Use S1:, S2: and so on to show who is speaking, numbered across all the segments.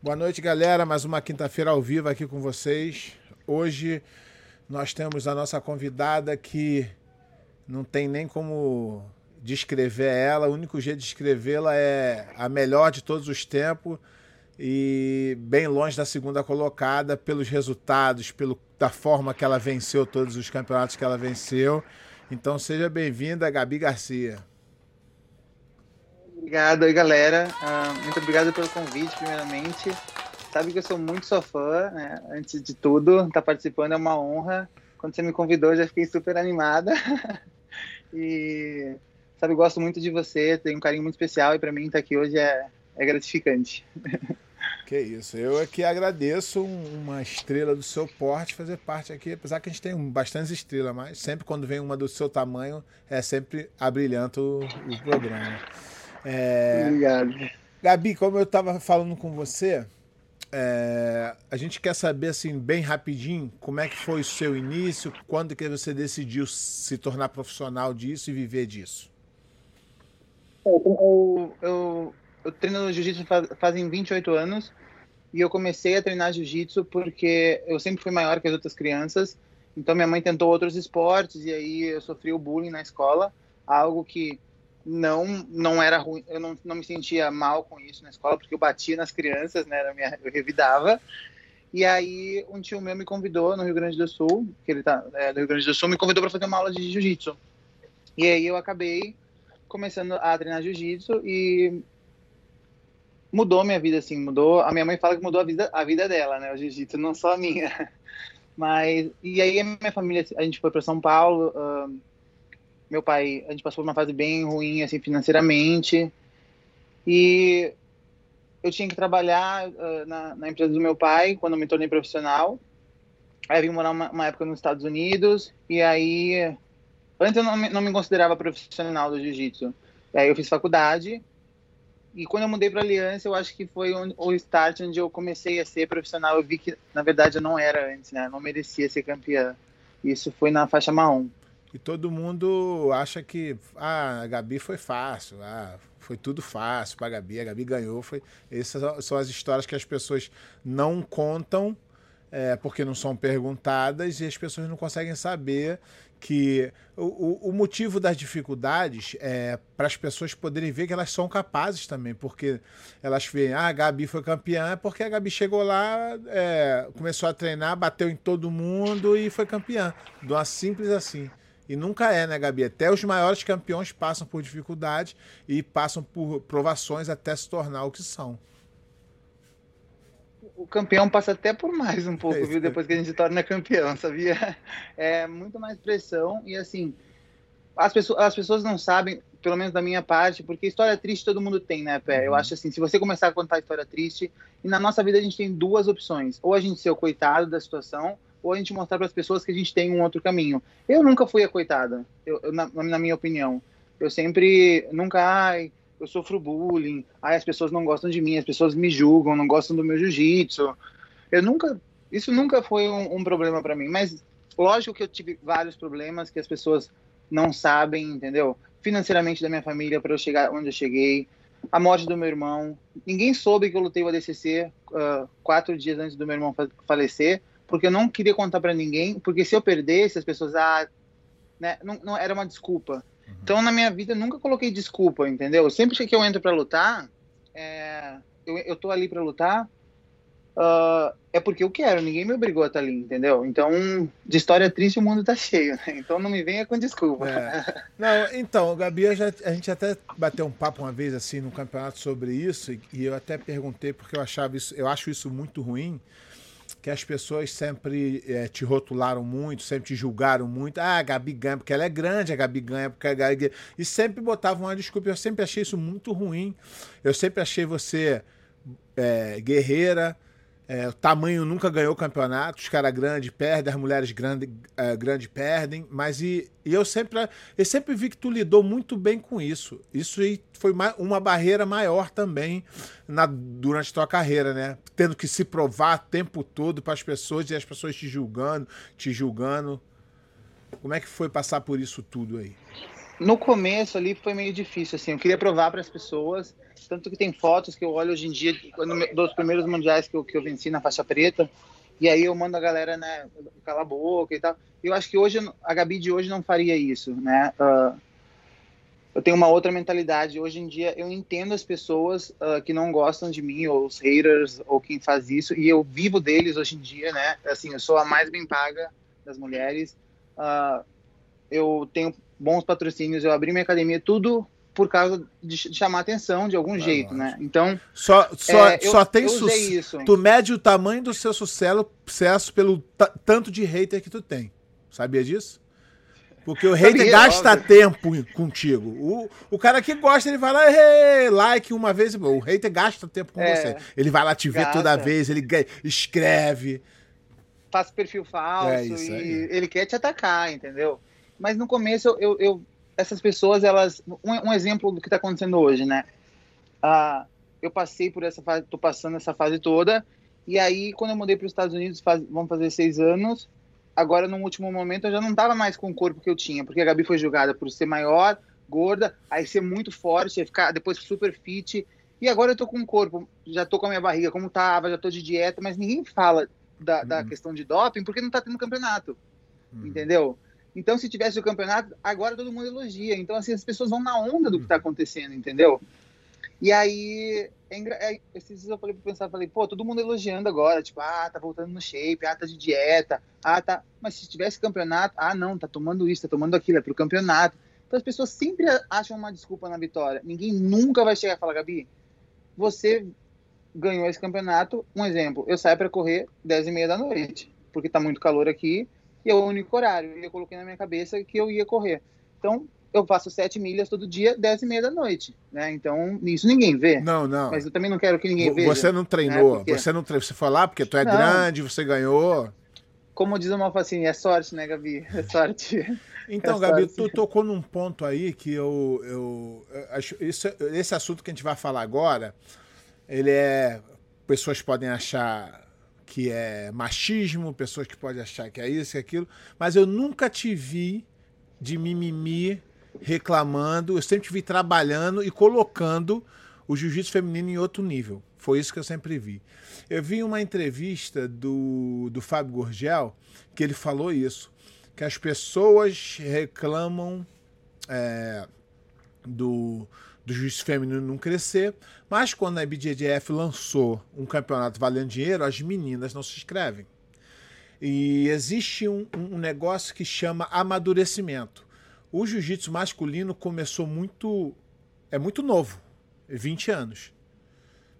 S1: Boa noite, galera. Mais uma quinta-feira ao vivo aqui com vocês. Hoje nós temos a nossa convidada que não tem nem como descrever ela. O único jeito de descrevê-la é a melhor de todos os tempos e bem longe da segunda colocada pelos resultados, pelo, da forma que ela venceu todos os campeonatos que ela venceu. Então seja bem-vinda, Gabi Garcia.
S2: Obrigado aí, galera. Uh, muito obrigado pelo convite, primeiramente. Sabe que eu sou muito sua fã, né? Antes de tudo, estar tá participando é uma honra. Quando você me convidou, já fiquei super animada. e, sabe, gosto muito de você, tenho um carinho muito especial e para mim estar tá aqui hoje é, é gratificante.
S1: Que isso, eu é que agradeço uma estrela do seu porte fazer parte aqui, apesar que a gente tem bastantes estrelas, mas sempre quando vem uma do seu tamanho, é sempre abrilhanta o, o programa.
S2: É... Obrigado.
S1: Gabi, como eu estava falando com você, é... a gente quer saber assim bem rapidinho como é que foi o seu início, quando que você decidiu se tornar profissional disso e viver disso.
S2: Eu, eu, eu treino jiu-jitsu faz, fazem 28 anos e eu comecei a treinar jiu-jitsu porque eu sempre fui maior que as outras crianças. Então minha mãe tentou outros esportes e aí eu sofri o bullying na escola, algo que não não era ruim, eu não, não me sentia mal com isso na escola, porque eu batia nas crianças, né, era minha, eu revidava. E aí um tio meu me convidou no Rio Grande do Sul, que ele tá é, Rio Grande do Sul, me convidou para fazer uma aula de jiu-jitsu. E aí eu acabei começando a treinar jiu-jitsu e mudou minha vida assim, mudou. A minha mãe fala que mudou a vida a vida dela, né, o jiu-jitsu, não só a minha. Mas e aí a minha família, a gente foi para São Paulo, uh, meu pai, a gente passou por uma fase bem ruim, assim, financeiramente. E eu tinha que trabalhar uh, na, na, empresa do meu pai quando eu me tornei profissional. Aí eu vim morar uma, uma, época nos Estados Unidos. E aí, antes eu não me, não me considerava profissional do jiu-jitsu. Aí eu fiz faculdade. E quando eu mudei para Aliança, eu acho que foi o start onde eu comecei a ser profissional. Eu vi que, na verdade, eu não era antes, né? Eu não merecia ser campeã. Isso foi na faixa marrom.
S1: E todo mundo acha que ah, a Gabi foi fácil, ah, foi tudo fácil para a Gabi, a Gabi ganhou. Foi... Essas são as histórias que as pessoas não contam é, porque não são perguntadas e as pessoas não conseguem saber que o, o motivo das dificuldades é para as pessoas poderem ver que elas são capazes também, porque elas veem, ah, a Gabi foi campeã, é porque a Gabi chegou lá, é, começou a treinar, bateu em todo mundo e foi campeã. Do simples assim. E nunca é, né, Gabi? Até os maiores campeões passam por dificuldades e passam por provações até se tornar o que são.
S2: O campeão passa até por mais um pouco, é viu? Depois que a gente torna campeão, sabia? É muito mais pressão e assim, as pessoas, as pessoas não sabem, pelo menos da minha parte, porque história triste todo mundo tem, né, Pé? Eu uhum. acho assim, se você começar a contar história triste, e na nossa vida a gente tem duas opções: ou a gente ser o coitado da situação, ou a gente mostrar para as pessoas que a gente tem um outro caminho. Eu nunca fui a coitada, eu, eu, na, na, minha opinião. Eu sempre, nunca, ai, eu sofro bullying, ai, as pessoas não gostam de mim, as pessoas me julgam, não gostam do meu jiu-jitsu. Eu nunca, isso nunca foi um, um problema para mim, mas lógico que eu tive vários problemas que as pessoas não sabem, entendeu? Financeiramente da minha família para eu chegar onde eu cheguei, a morte do meu irmão. Ninguém soube que eu lutei o ADCC uh, quatro dias antes do meu irmão falecer porque eu não queria contar para ninguém, porque se eu perdesse, as pessoas, ah, né, não, não era uma desculpa. Uhum. Então, na minha vida, nunca coloquei desculpa, entendeu? Sempre que eu entro para lutar, é, eu, eu tô ali para lutar, uh, é porque eu quero, ninguém me obrigou a estar tá ali, entendeu? Então, de história triste, o mundo tá cheio, né? Então, não me venha com desculpa. É.
S1: Não, então, Gabi, já, a gente até bateu um papo uma vez, assim, no campeonato sobre isso, e eu até perguntei, porque eu achava isso, eu acho isso muito ruim, que as pessoas sempre é, te rotularam muito, sempre te julgaram muito. Ah, a Gabi ganha porque ela é grande, a Gabi ganha porque a Gabi. E sempre botavam uma desculpa. Eu sempre achei isso muito ruim. Eu sempre achei você é, guerreira, é, o tamanho nunca ganhou campeonato, os caras grandes perdem, as mulheres grandes é, grande perdem, mas e, e, eu sempre eu sempre vi que tu lidou muito bem com isso. Isso foi uma barreira maior também na, durante tua carreira, né? Tendo que se provar o tempo todo para as pessoas e as pessoas te julgando, te julgando. Como é que foi passar por isso tudo aí?
S2: No começo ali foi meio difícil, assim, eu queria provar para as pessoas, tanto que tem fotos que eu olho hoje em dia, dos primeiros mundiais que eu, que eu venci na faixa preta, e aí eu mando a galera, né, calar a boca e tal. Eu acho que hoje, a Gabi de hoje não faria isso, né? Uh, eu tenho uma outra mentalidade. Hoje em dia eu entendo as pessoas uh, que não gostam de mim, ou os haters, ou quem faz isso, e eu vivo deles hoje em dia, né? Assim, eu sou a mais bem paga das mulheres. Uh, eu tenho bons patrocínios, eu abri minha academia, tudo por causa de chamar atenção de algum ah, jeito, né? Então.
S1: Só, só, é, só eu, tem sucesso. Tu mede o tamanho do seu sucesso pelo tanto de hater que tu tem. Sabia disso? Porque o hater gasta óbvio. tempo contigo. O, o cara que gosta, ele vai lá, hey, like uma vez. O hater gasta tempo com é, você. Ele vai lá te ver gasta. toda vez, ele escreve.
S2: Faz perfil falso é e ele quer te atacar, entendeu? Mas no começo, eu, eu essas pessoas, elas. Um, um, exemplo do que está acontecendo hoje, né? Ah, eu passei por essa fase, tô passando essa fase toda. E aí, quando eu mudei para os Estados Unidos, faz, vão fazer seis anos, agora no último momento eu já não tava mais com o corpo que eu tinha, porque a Gabi foi julgada por ser maior, gorda, aí ser muito forte, ficar depois super fit. E agora eu tô com o corpo, já tô com a minha barriga como tava, já tô de dieta, mas ninguém fala da, da uhum. questão de doping porque não tá tendo campeonato. Uhum. Entendeu? Então, se tivesse o campeonato, agora todo mundo elogia. Então, assim, as pessoas vão na onda do que tá uhum. acontecendo, entendeu? E aí, é, é, esses dias eu falei pra pensar, falei, pô, todo mundo elogiando agora, tipo, ah, tá voltando no shape, ah, tá de dieta, ah, tá. Mas se tivesse campeonato, ah, não, tá tomando isso, tá tomando aquilo, é pro campeonato. Então as pessoas sempre acham uma desculpa na vitória. Ninguém nunca vai chegar e falar, Gabi, você ganhou esse campeonato. Um exemplo, eu saio para correr 10 e meia da noite, porque tá muito calor aqui e é o único horário. E eu coloquei na minha cabeça que eu ia correr. Então, eu faço sete milhas todo dia, dez e meia da noite, né? Então, isso ninguém vê.
S1: Não, não.
S2: Mas eu também não quero que ninguém
S1: veja. Você não treinou, né? porque... você não treinou, você foi lá porque tu é não. grande, você ganhou.
S2: Como diz o Malfacini, é sorte, né, Gabi? É sorte.
S1: Então, é Gabi, sorte. tu tocou num ponto aí que eu, eu, eu acho, isso, esse assunto que a gente vai falar agora, ele é, pessoas podem achar que é machismo, pessoas que podem achar que é isso e aquilo, mas eu nunca te vi de mimimi reclamando, eu sempre vi trabalhando e colocando o jiu-jitsu feminino em outro nível. Foi isso que eu sempre vi. Eu vi uma entrevista do, do Fábio Gurgel que ele falou isso, que as pessoas reclamam é, do, do jiu-jitsu feminino não crescer, mas quando a IBJJF lançou um campeonato valendo dinheiro, as meninas não se inscrevem. E existe um, um negócio que chama amadurecimento o jiu-jitsu masculino começou muito. É muito novo, 20 anos.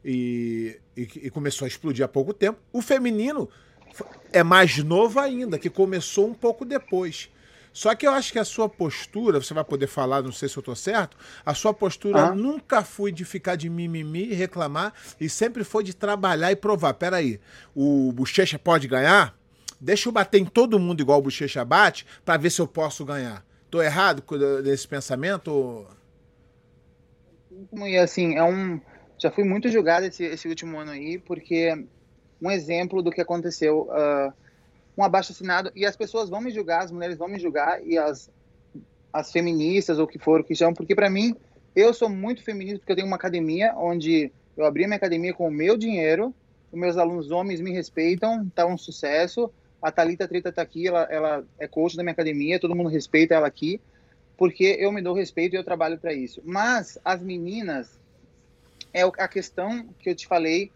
S1: E, e, e, começou a explodir há pouco tempo. O feminino é mais novo ainda, que começou um pouco depois. Só que eu acho que a sua postura, você vai poder falar, não sei se eu estou certo, a sua postura ah. nunca foi de ficar de mimimi e reclamar, e sempre foi de trabalhar e provar. Peraí, o Bochecha pode ganhar? Deixa eu bater em todo mundo igual o Bochecha bate, para ver se eu posso ganhar. Tô errado desse pensamento?
S2: E assim, é um. Já fui muito julgado esse, esse último ano aí, porque um exemplo do que aconteceu. Uh, um abaixo assinado, e as pessoas vão me julgar, as mulheres vão me julgar, e as, as feministas, ou que for, que chamam, porque para mim, eu sou muito feminista, porque eu tenho uma academia onde eu abri minha academia com o meu dinheiro, os meus alunos homens me respeitam, tá um sucesso, a Thalita Trita está aqui, ela, ela é coach da minha academia, todo mundo respeita ela aqui, porque eu me dou respeito e eu trabalho para isso. Mas as meninas, é a questão que eu te falei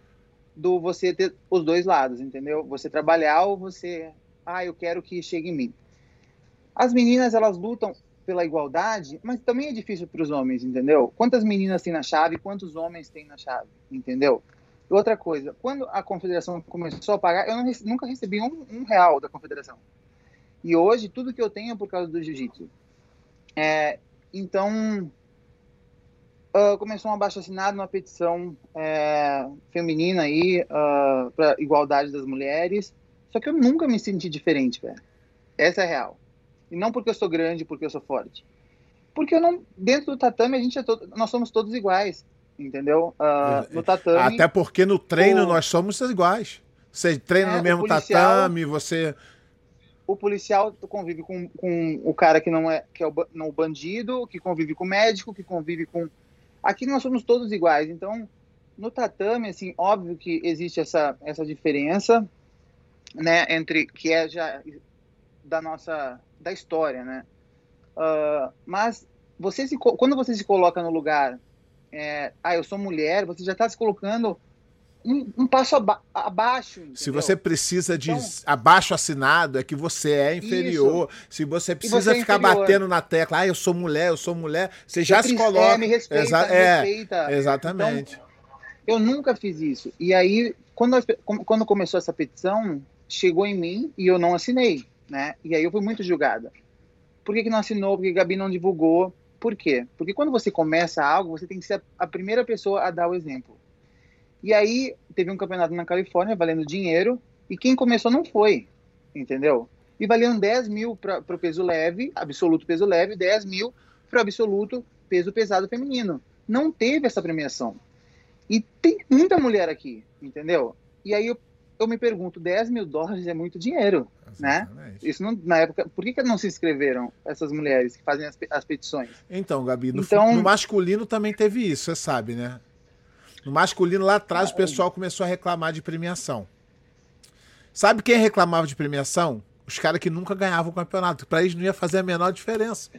S2: do você ter os dois lados, entendeu? Você trabalhar ou você, ah, eu quero que chegue em mim. As meninas, elas lutam pela igualdade, mas também é difícil para os homens, entendeu? Quantas meninas tem na chave, quantos homens tem na chave, entendeu? Outra coisa, quando a confederação começou a pagar, eu nunca recebi um, um, real da confederação. E hoje, tudo que eu tenho é por causa do jiu-jitsu. É, então, uh, começou um abaixo assinado, uma petição é, feminina aí, uh, para igualdade das mulheres. Só que eu nunca me senti diferente, velho. Essa é a real. E não porque eu sou grande, porque eu sou forte. Porque eu não, dentro do tatame, a gente é todo, nós somos todos iguais entendeu? Uh, no tatame.
S1: Até porque no treino o... nós somos iguais. Você treina é, no mesmo policial, tatame, você.
S2: O o policial convive com, com o cara que não é que é o, não, o bandido, que convive com o médico, que convive com. Aqui nós somos todos iguais. Então, no tatame, assim, óbvio que existe essa, essa diferença, né, entre que é já da nossa da história, né? Uh, mas você se, quando você se coloca no lugar, é, ah, eu sou mulher, você já está se colocando um, um passo aba abaixo. Entendeu?
S1: Se você precisa de então, abaixo assinado, é que você é inferior. Isso. Se você precisa você é ficar inferior. batendo na tecla, ah, eu sou mulher, eu sou mulher, você já se coloca. É,
S2: me respeita, Exa me
S1: é,
S2: respeita.
S1: Exatamente.
S2: Então, eu nunca fiz isso. E aí, quando, quando começou essa petição, chegou em mim e eu não assinei, né? E aí eu fui muito julgada. Por que, que não assinou? Porque Gabi não divulgou. Por quê? Porque quando você começa algo, você tem que ser a primeira pessoa a dar o exemplo. E aí teve um campeonato na Califórnia valendo dinheiro e quem começou não foi, entendeu? E valendo 10 mil para o peso leve, absoluto peso leve, 10 mil para o absoluto peso pesado feminino. Não teve essa premiação. E tem muita mulher aqui, entendeu? E aí eu, eu me pergunto, 10 mil dólares é muito dinheiro, né? Exatamente. Isso não, na época, por que, que não se inscreveram essas mulheres que fazem as, as petições?
S1: Então, Gabi, no, então, no masculino também teve isso, você sabe, né? No masculino, lá atrás, o pessoal começou a reclamar de premiação. Sabe quem reclamava de premiação? Os caras que nunca ganhavam o campeonato. Para eles não ia fazer a menor diferença.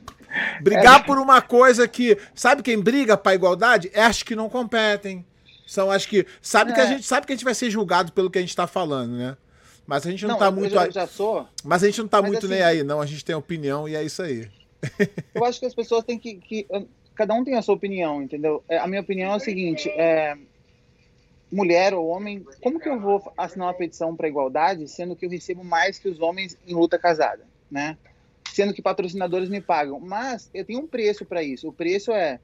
S1: Brigar é. por uma coisa que. Sabe quem briga para igualdade? É as que não competem. São as que. Sabe é. que a é. gente sabe que a gente vai ser julgado pelo que a gente está falando, né? Mas a gente não, não tá muito.
S2: Eu já, sou.
S1: Mas a gente não tá Mas muito assim, nem aí, não. A gente tem opinião e é isso aí.
S2: Eu acho que as pessoas têm que, que cada um tem a sua opinião, entendeu? É, a minha opinião é o seguinte: é, mulher ou homem, como que eu vou assinar uma petição para igualdade, sendo que eu recebo mais que os homens em luta casada, né? Sendo que patrocinadores me pagam, mas eu tenho um preço para isso. O preço é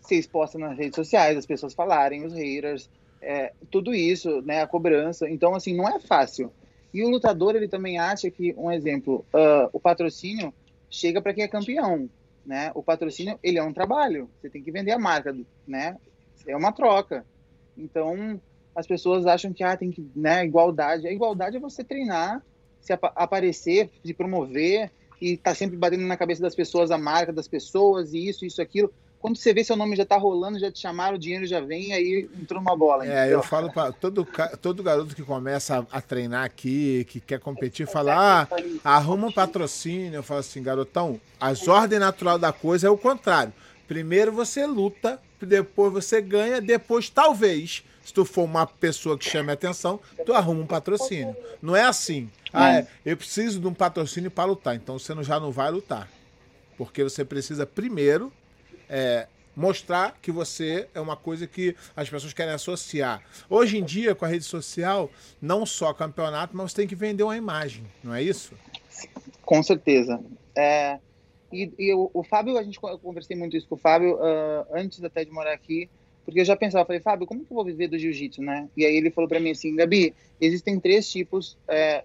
S2: ser exposta nas redes sociais, as pessoas falarem, os haters, é, tudo isso, né? A cobrança. Então, assim, não é fácil. E o lutador ele também acha que, um exemplo, uh, o patrocínio chega para quem é campeão né? O patrocínio, ele é um trabalho. Você tem que vender a marca, né? É uma troca. Então, as pessoas acham que ah, tem que, né, igualdade. A igualdade é você treinar, se ap aparecer, se promover e tá sempre batendo na cabeça das pessoas a marca das pessoas e isso, isso, aquilo quando você vê seu nome já tá rolando, já te chamaram, o dinheiro já vem, aí entrou uma bola.
S1: É, eu falo para todo, todo garoto que começa a, a, treinar aqui, que quer competir, fala, ah, arruma um patrocínio. Eu falo assim, garotão, as ordens natural da coisa é o contrário. Primeiro você luta, depois você ganha, depois talvez, se tu for uma pessoa que chame atenção, tu arruma um patrocínio. Não é assim. Ah, é, eu preciso de um patrocínio para lutar. Então você já não vai lutar. Porque você precisa primeiro é, mostrar que você é uma coisa que as pessoas querem associar. Hoje em dia, com a rede social, não só campeonato, mas você tem que vender uma imagem, não é isso?
S2: Com certeza. É, e, e o, o, Fábio, a gente eu conversei muito isso com o Fábio uh, antes até de morar aqui, porque eu já pensava, falei, Fábio, como que eu vou viver do jiu-jitsu, né? E aí ele falou para mim assim, Gabi, existem três tipos, é,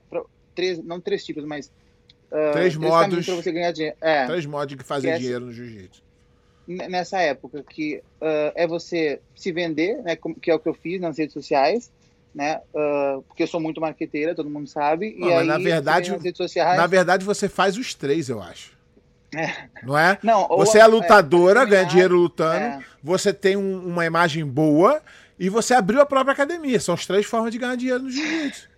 S2: três, não três tipos, mas
S1: uh, três modos para você ganhar dinheiro. É, três modos de fazer é dinheiro no jiu-jitsu
S2: nessa época, que uh, é você se vender, né, que é o que eu fiz nas redes sociais, né, uh, porque eu sou muito marqueteira, todo mundo sabe.
S1: Não, e aí, na verdade, nas redes sociais... na verdade você faz os três, eu acho. É. Não é?
S2: Não,
S1: você é lutadora, é, ganha dinheiro lutando, é. você tem um, uma imagem boa e você abriu a própria academia. São as três formas de ganhar dinheiro no jiu-jitsu.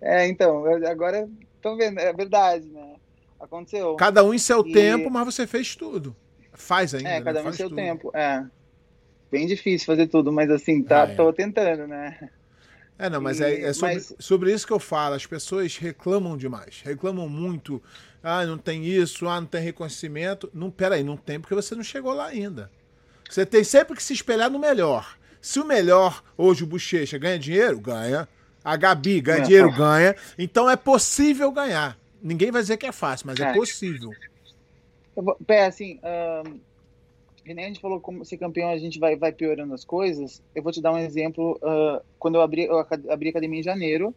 S2: É, então, agora estão vendo, é verdade, né? Aconteceu.
S1: Cada um em seu e... tempo, mas você fez tudo. Faz ainda.
S2: É,
S1: né?
S2: cada
S1: um
S2: seu tudo. tempo. É. Bem difícil fazer tudo, mas assim, tá, ah, é. tô tentando, né?
S1: É, não, mas e, é, é sobre, mas... sobre, isso que eu falo. As pessoas reclamam demais, reclamam muito. Ah, não tem isso, ah, não tem reconhecimento. Não, peraí, não tem porque você não chegou lá ainda. Você tem sempre que se espelhar no melhor. Se o melhor, hoje o Bochecha, ganha dinheiro, ganha. A Gabi ganha é. dinheiro, ganha. Então é possível ganhar. Ninguém vai dizer que é fácil, mas é, é possível.
S2: Pé, assim, um, que nem a gente falou como ser campeão a gente vai, vai piorando as coisas. Eu vou te dar um exemplo. Uh, quando eu abri, eu abri a academia em janeiro,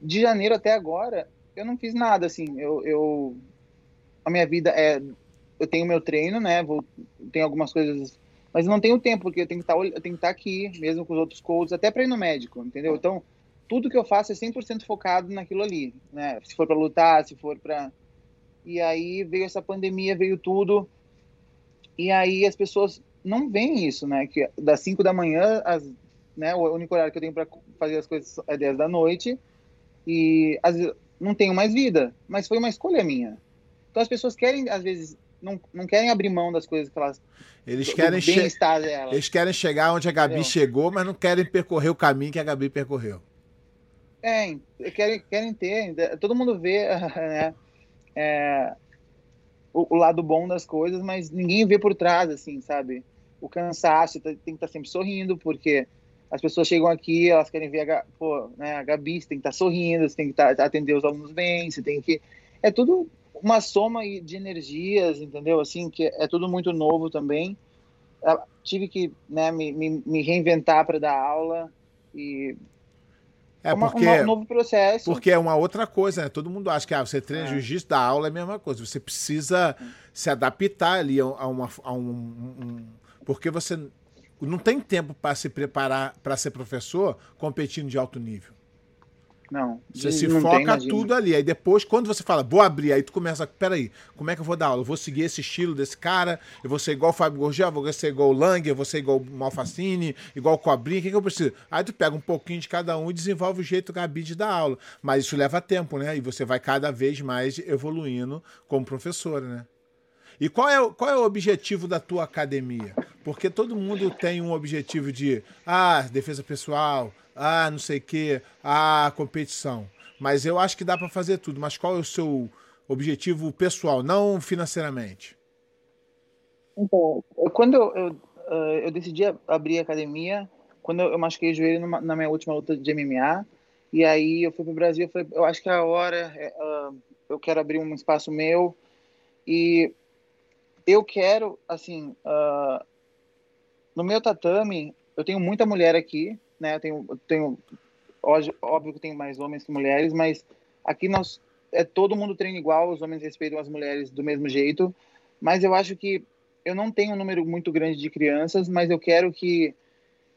S2: de janeiro até agora, eu não fiz nada, assim. Eu, eu a minha vida é, eu tenho meu treino, né? Vou, tenho algumas coisas, mas não tenho tempo porque eu tenho que estar, tá eu tenho que estar tá aqui, mesmo com os outros coaches, até para ir no médico, entendeu? Então tudo que eu faço é 100% focado naquilo ali, né? Se for para lutar, se for para e aí veio essa pandemia, veio tudo. E aí as pessoas não veem isso, né? Que das 5 da manhã, as, né, o único horário que eu tenho para fazer as coisas é 10 da noite. E às vezes não tenho mais vida, mas foi uma escolha minha. Então as pessoas querem, às vezes, não, não querem abrir mão das coisas que elas.
S1: Eles querem, che eles querem chegar onde a Gabi Entendeu? chegou, mas não querem percorrer o caminho que a Gabi percorreu.
S2: É, querem, querem ter. Todo mundo vê né, é, o, o, lado bom das coisas, mas ninguém vê por trás, assim, sabe? O cansaço, tem que estar tá sempre sorrindo, porque as pessoas chegam aqui, elas querem ver a, pô, né, a Gabi, você tem que estar tá sorrindo, você tem que estar, tá, atender os alunos bem, você tem que. É tudo uma soma de energias, entendeu? Assim, que é tudo muito novo também. Eu tive que né, me, me, me reinventar para dar aula e
S1: é porque, um novo processo. Porque é uma outra coisa, né? Todo mundo acha que ah, você treina é. jiu-jitsu, da aula é a mesma coisa. Você precisa se adaptar ali a, uma, a um, um, Porque você não tem tempo para se preparar para ser professor competindo de alto nível.
S2: Não.
S1: Você se não foca tudo ali. Aí depois, quando você fala, vou abrir, aí tu começa, peraí, como é que eu vou dar aula? Eu vou seguir esse estilo desse cara, eu vou ser igual o Fábio Gorgel, vou ser igual o Lang, eu vou ser igual o Malfacine, igual o Cobrinha, o que, que eu preciso? Aí tu pega um pouquinho de cada um e desenvolve o jeito Gabi de dar aula. Mas isso leva tempo, né? E você vai cada vez mais evoluindo como professora, né? E qual é, qual é o objetivo da tua academia? Porque todo mundo tem um objetivo de, ah, defesa pessoal, ah, não sei o quê, ah, competição. Mas eu acho que dá para fazer tudo. Mas qual é o seu objetivo pessoal, não financeiramente?
S2: Então, quando eu, eu, eh, eu decidi abrir a academia, quando eu machuquei o joelho numa, na minha última luta de MMA, e aí eu fui para o Brasil, eu falei, eu acho que é a hora, uh, eu quero abrir um espaço meu, e eu quero, assim, uh, no meu tatame, eu tenho muita mulher aqui, né? Eu tenho, eu tenho óbvio que tem mais homens que mulheres, mas aqui nós é todo mundo treina igual, os homens respeitam as mulheres do mesmo jeito, mas eu acho que eu não tenho um número muito grande de crianças, mas eu quero que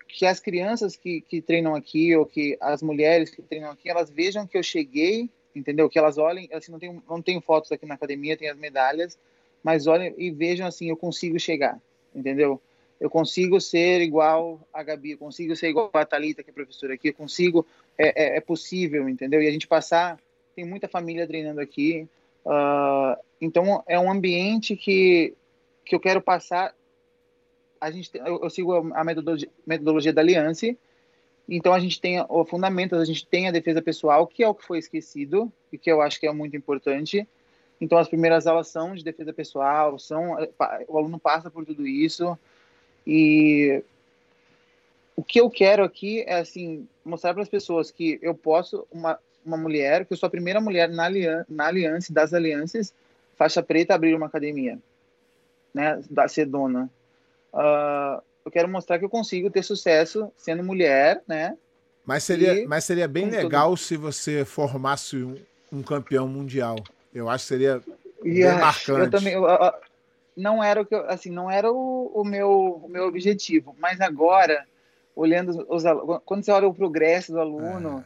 S2: que as crianças que, que treinam aqui ou que as mulheres que treinam aqui, elas vejam que eu cheguei, entendeu? Que elas olhem, assim, não tenho não tenho fotos aqui na academia, tem as medalhas, mas olhem e vejam assim, eu consigo chegar, entendeu? Eu consigo ser igual a Gabi, eu consigo ser igual a Thalita, que é professora aqui, eu consigo, é, é, é possível, entendeu? E a gente passar, tem muita família treinando aqui, uh, então é um ambiente que, que eu quero passar, a gente, eu, eu sigo a metodologia, metodologia da Aliança, então a gente tem o fundamento, a gente tem a defesa pessoal, que é o que foi esquecido e que eu acho que é muito importante. Então as primeiras aulas são de defesa pessoal, são o aluno passa por tudo isso. E o que eu quero aqui é assim mostrar para as pessoas que eu posso uma uma mulher, que eu sou a primeira mulher na aliança, na aliança das alianças faixa preta abrir uma academia, né, da ser dona. Uh, eu quero mostrar que eu consigo ter sucesso sendo mulher, né?
S1: Mas seria, mas seria bem legal se você formasse um, um, campeão mundial. Eu acho que seria bem marcante.
S2: Eu também, eu, não era o que eu, assim, não era o, o, meu, o meu objetivo, mas agora, olhando os, quando você olha o progresso do aluno,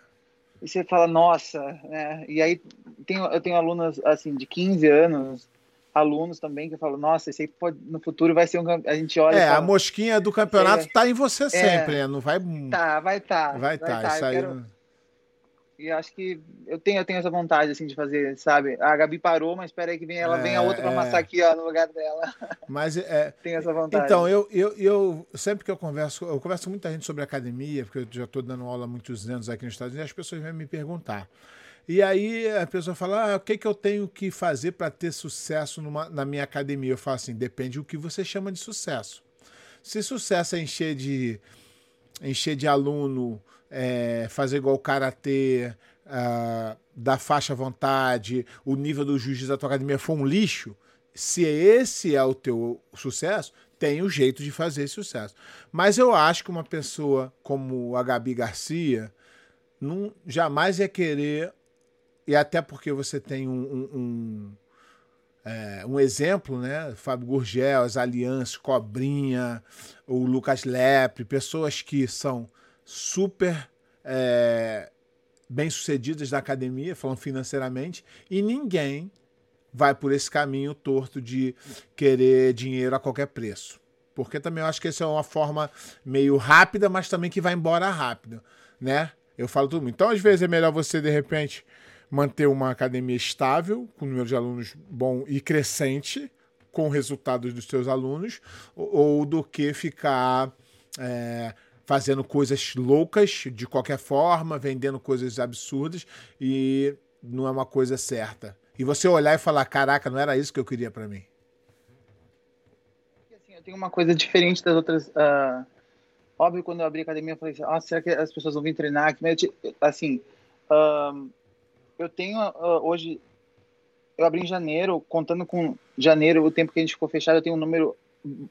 S2: é. e você fala, nossa, né? E aí tenho, eu tenho alunos assim de 15 anos, alunos também que eu falo, nossa, esse aí pode, no futuro vai ser um a gente olha.
S1: É,
S2: fala,
S1: a mosquinha do campeonato está é, em você é. sempre, é, né? Não vai
S2: Tá, vai estar.
S1: Tá, vai estar, tá, tá. isso aí. Quero
S2: e acho que eu tenho, eu tenho essa vontade, assim, de fazer, sabe? A Gabi parou, mas espera aí que vem, ela é, vem a outra pra é... amassar aqui, ó, no lugar dela.
S1: Mas é...
S2: tenho essa vontade.
S1: Então, eu, eu, eu, sempre que eu converso, eu converso com muita gente sobre academia, porque eu já estou dando aula há muitos anos aqui nos Estados Unidos, e as pessoas vêm me perguntar. E aí a pessoa fala, ah, o que, que eu tenho que fazer para ter sucesso numa, na minha academia? Eu falo assim, depende do que você chama de sucesso. Se sucesso é encher de, encher de aluno, é, fazer igual o karatê, uh, da faixa vontade, o nível do juiz da tua academia for um lixo, se esse é o teu sucesso, tem o jeito de fazer esse sucesso. Mas eu acho que uma pessoa como a Gabi Garcia não, jamais ia querer, e até porque você tem um, um, um, é, um exemplo, né? Fábio Gurgel, as Alianças, Cobrinha, o Lucas Lepre, pessoas que são super é, bem-sucedidas da academia, falando financeiramente, e ninguém vai por esse caminho torto de querer dinheiro a qualquer preço. Porque também eu acho que essa é uma forma meio rápida, mas também que vai embora rápido, né? Eu falo tudo. Então, às vezes, é melhor você, de repente, manter uma academia estável, com número de alunos bom e crescente, com resultados dos seus alunos, ou, ou do que ficar é, fazendo coisas loucas de qualquer forma, vendendo coisas absurdas e não é uma coisa certa. E você olhar e falar, caraca, não era isso que eu queria para mim.
S2: Assim, eu tenho uma coisa diferente das outras. Uh, óbvio, quando eu abri a academia, eu falei assim, ah, será que as pessoas vão vir treinar? Assim, uh, eu tenho uh, hoje, eu abri em janeiro, contando com janeiro, o tempo que a gente ficou fechado, eu tenho um número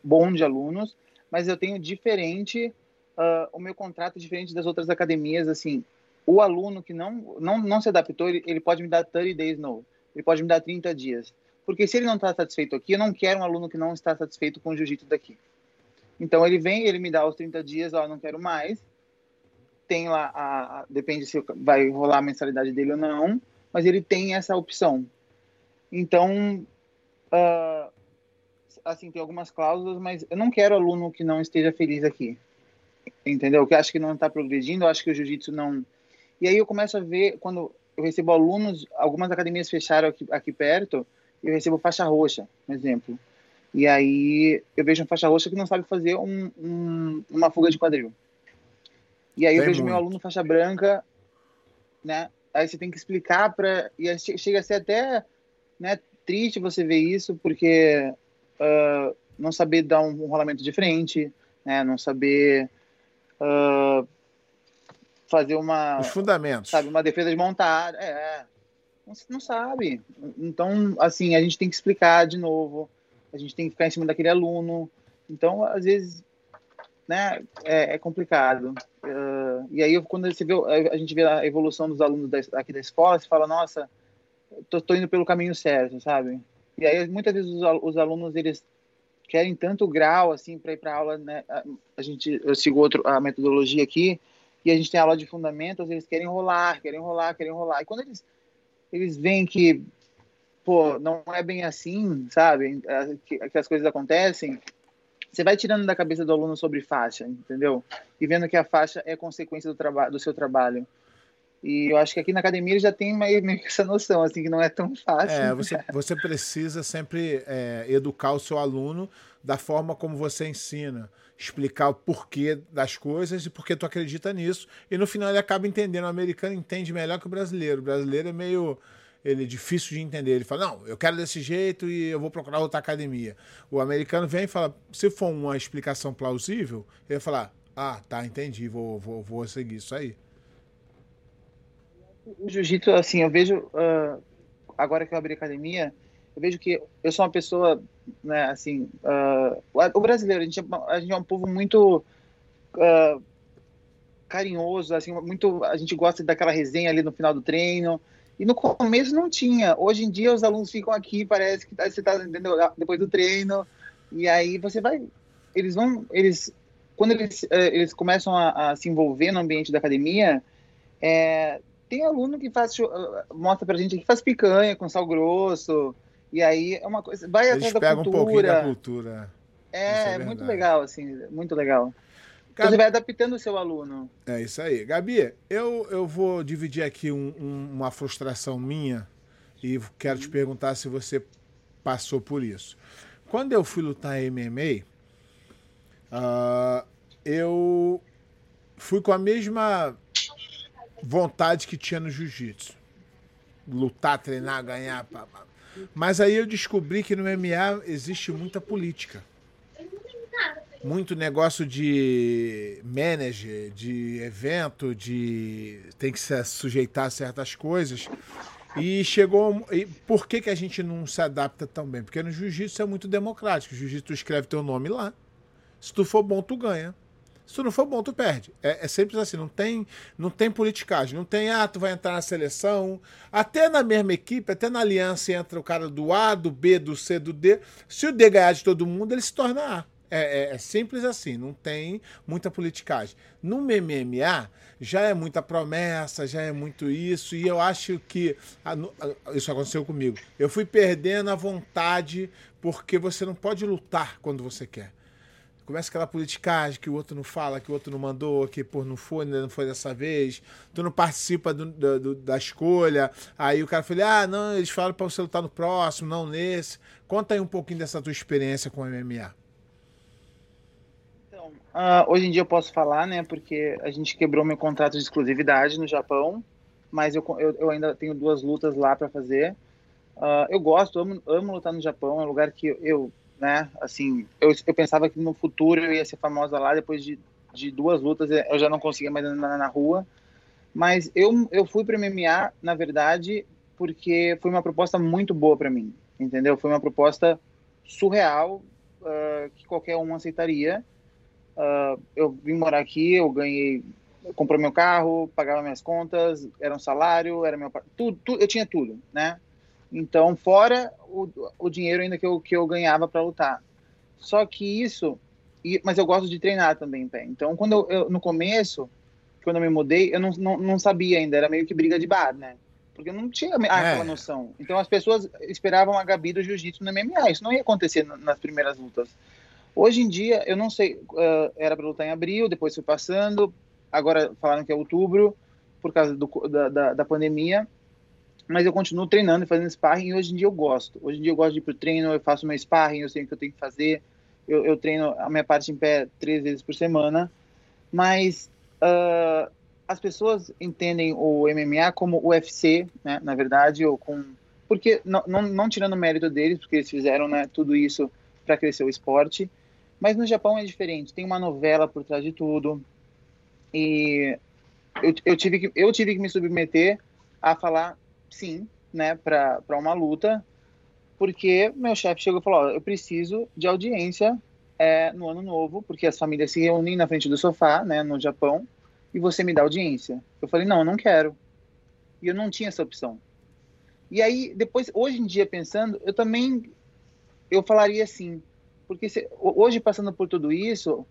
S2: bom de alunos, mas eu tenho diferente, uh, o meu contrato é diferente das outras academias, assim, o aluno que não, não, não se adaptou, ele, ele pode me dar 30 days no, ele pode me dar 30 dias. Porque se ele não está satisfeito aqui, eu não quero um aluno que não está satisfeito com o jiu-jitsu daqui. Então ele vem, ele me dá os 30 dias, ó, não quero mais. Tem lá, a, a, depende se vai rolar a mensalidade dele ou não, mas ele tem essa opção. Então, uh, assim, tem algumas cláusulas, mas eu não quero aluno que não esteja feliz aqui. Entendeu? Que acho que não está progredindo, eu acho que o jiu-jitsu não. E aí eu começo a ver, quando eu recebo alunos, algumas academias fecharam aqui, aqui perto, eu recebo faixa roxa, por exemplo. E aí eu vejo uma faixa roxa que não sabe fazer um, um, uma fuga de quadril. E aí tem eu vejo muito. meu aluno faixa branca, né? Aí você tem que explicar para e chega a ser até, né, triste você ver isso, porque uh, não saber dar um, um rolamento de frente, né? Não saber uh, fazer uma.
S1: Os fundamentos.
S2: Sabe, uma defesa desmontada. É, não, não sabe. Então, assim, a gente tem que explicar de novo. A gente tem que ficar em cima daquele aluno. Então, às vezes, né, é, é complicado. Uh, e aí, quando você vê, a gente vê a evolução dos alunos da, aqui da escola, você fala, nossa, tô, tô indo pelo caminho certo, sabe? E aí, muitas vezes, os, os alunos, eles querem tanto grau, assim, para ir para aula, né? A, gente, eu sigo outro, a metodologia aqui, e a gente tem aula de fundamentos, eles querem rolar, querem rolar, querem rolar. E quando eles, eles veem que, pô, não é bem assim, sabe, que, que as coisas acontecem, você vai tirando da cabeça do aluno sobre faixa, entendeu? E vendo que a faixa é consequência do, trabalho do seu trabalho. E eu acho que aqui na academia ele já tem meio, meio essa noção, assim, que não é tão fácil.
S1: É, você, você precisa sempre é, educar o seu aluno da forma como você ensina explicar o porquê das coisas e porque tu acredita nisso. E no final ele acaba entendendo. O americano entende melhor que o brasileiro. O brasileiro é meio ele é difícil de entender. Ele fala, não, eu quero desse jeito e eu vou procurar outra academia. O americano vem e fala, se for uma explicação plausível, ele vai falar, ah, tá, entendi, vou, vou, vou seguir isso aí.
S2: O jiu-jitsu, assim, eu vejo, uh, agora que eu abri academia, eu vejo que eu sou uma pessoa, né, assim, uh, o brasileiro, a gente, é, a gente é um povo muito uh, carinhoso, assim, muito, a gente gosta daquela resenha ali no final do treino, e no começo não tinha. Hoje em dia os alunos ficam aqui, parece que tá, você entendendo, depois do treino, e aí você vai, eles vão, eles, quando eles, uh, eles começam a, a, se envolver no ambiente da academia, é, tem aluno que faz, mostra pra gente que faz picanha com sal grosso, e aí é uma coisa. Vai
S1: Eles atrás da cultura. um pouquinho da cultura.
S2: É, é muito legal, assim, muito legal. Gabi... Você vai adaptando o seu aluno.
S1: É isso aí. Gabi, eu, eu vou dividir aqui um, um, uma frustração minha e quero te perguntar se você passou por isso. Quando eu fui lutar MMA, uh, ah, eu fui com a mesma vontade que tinha no jiu-jitsu. Lutar, treinar, ganhar. Pá, pá. Mas aí eu descobri que no MMA existe muita política. Muito negócio de manager, de evento, de tem que se sujeitar a certas coisas. E chegou. E por que, que a gente não se adapta tão bem? Porque no jiu-jitsu é muito democrático. O jiu-jitsu escreve teu nome lá. Se tu for bom, tu ganha. Se tu não for bom, tu perde. É, é simples assim, não tem, não tem politicagem, não tem, ah, tu vai entrar na seleção. Até na mesma equipe, até na aliança entra o cara do A, do B, do C, do D. Se o D ganhar de todo mundo, ele se torna A. É, é, é, simples assim, não tem muita politicagem. No MMA já é muita promessa, já é muito isso, e eu acho que a, a, isso aconteceu comigo. Eu fui perdendo a vontade porque você não pode lutar quando você quer. Começa aquela politicagem que o outro não fala, que o outro não mandou, que pô, não foi, não foi dessa vez, tu não participa do, do, da escolha. Aí o cara fala, ah, não, eles falaram para você lutar no próximo, não nesse. Conta aí um pouquinho dessa tua experiência com o MMA.
S2: Então, uh, hoje em dia eu posso falar, né, porque a gente quebrou meu contrato de exclusividade no Japão, mas eu, eu, eu ainda tenho duas lutas lá para fazer. Uh, eu gosto, amo, amo lutar no Japão, é um lugar que eu né? Assim, eu, eu pensava que no futuro eu ia ser famosa lá, depois de, de duas lutas eu já não conseguia mais andar na rua. Mas eu, eu fui para MMA, na verdade, porque foi uma proposta muito boa para mim, entendeu? Foi uma proposta surreal uh, que qualquer um aceitaria. Uh, eu vim morar aqui, eu ganhei, comprei meu carro, pagava minhas contas, era um salário, era meu tudo, tudo eu tinha tudo, né? Então, fora o, o dinheiro ainda que eu, que eu ganhava para lutar. Só que isso, e, mas eu gosto de treinar também, pé. Então, quando eu, eu, no começo, quando eu me mudei, eu não, não, não, sabia ainda, era meio que briga de bar, né? Porque eu não tinha é. aquela noção. Então, as pessoas esperavam a Gabi do jiu-jitsu no MMA. Isso não ia acontecer nas primeiras lutas. Hoje em dia, eu não sei, uh, era para lutar em abril, depois foi passando, agora falaram que é outubro, por causa do, da, da, da pandemia mas eu continuo treinando e fazendo sparring e hoje em dia eu gosto. Hoje em dia eu gosto de ir pro treino, eu faço meu sparring, eu sei o que eu tenho que fazer. Eu, eu treino a minha parte em pé três vezes por semana, mas uh, as pessoas entendem o MMA como UFC, né, na verdade, ou com porque não, não, não tirando o mérito deles, porque eles fizeram né, tudo isso para crescer o esporte, mas no Japão é diferente. Tem uma novela por trás de tudo e eu, eu tive que eu tive que me submeter a falar sim, né, para uma luta, porque meu chefe chegou e falou: eu preciso de audiência é, no ano novo, porque as famílias se reúnem na frente do sofá, né, no Japão, e você me dá audiência. Eu falei: não, eu não quero. E eu não tinha essa opção. E aí, depois, hoje em dia, pensando, eu também eu falaria assim, porque se, hoje passando por tudo isso,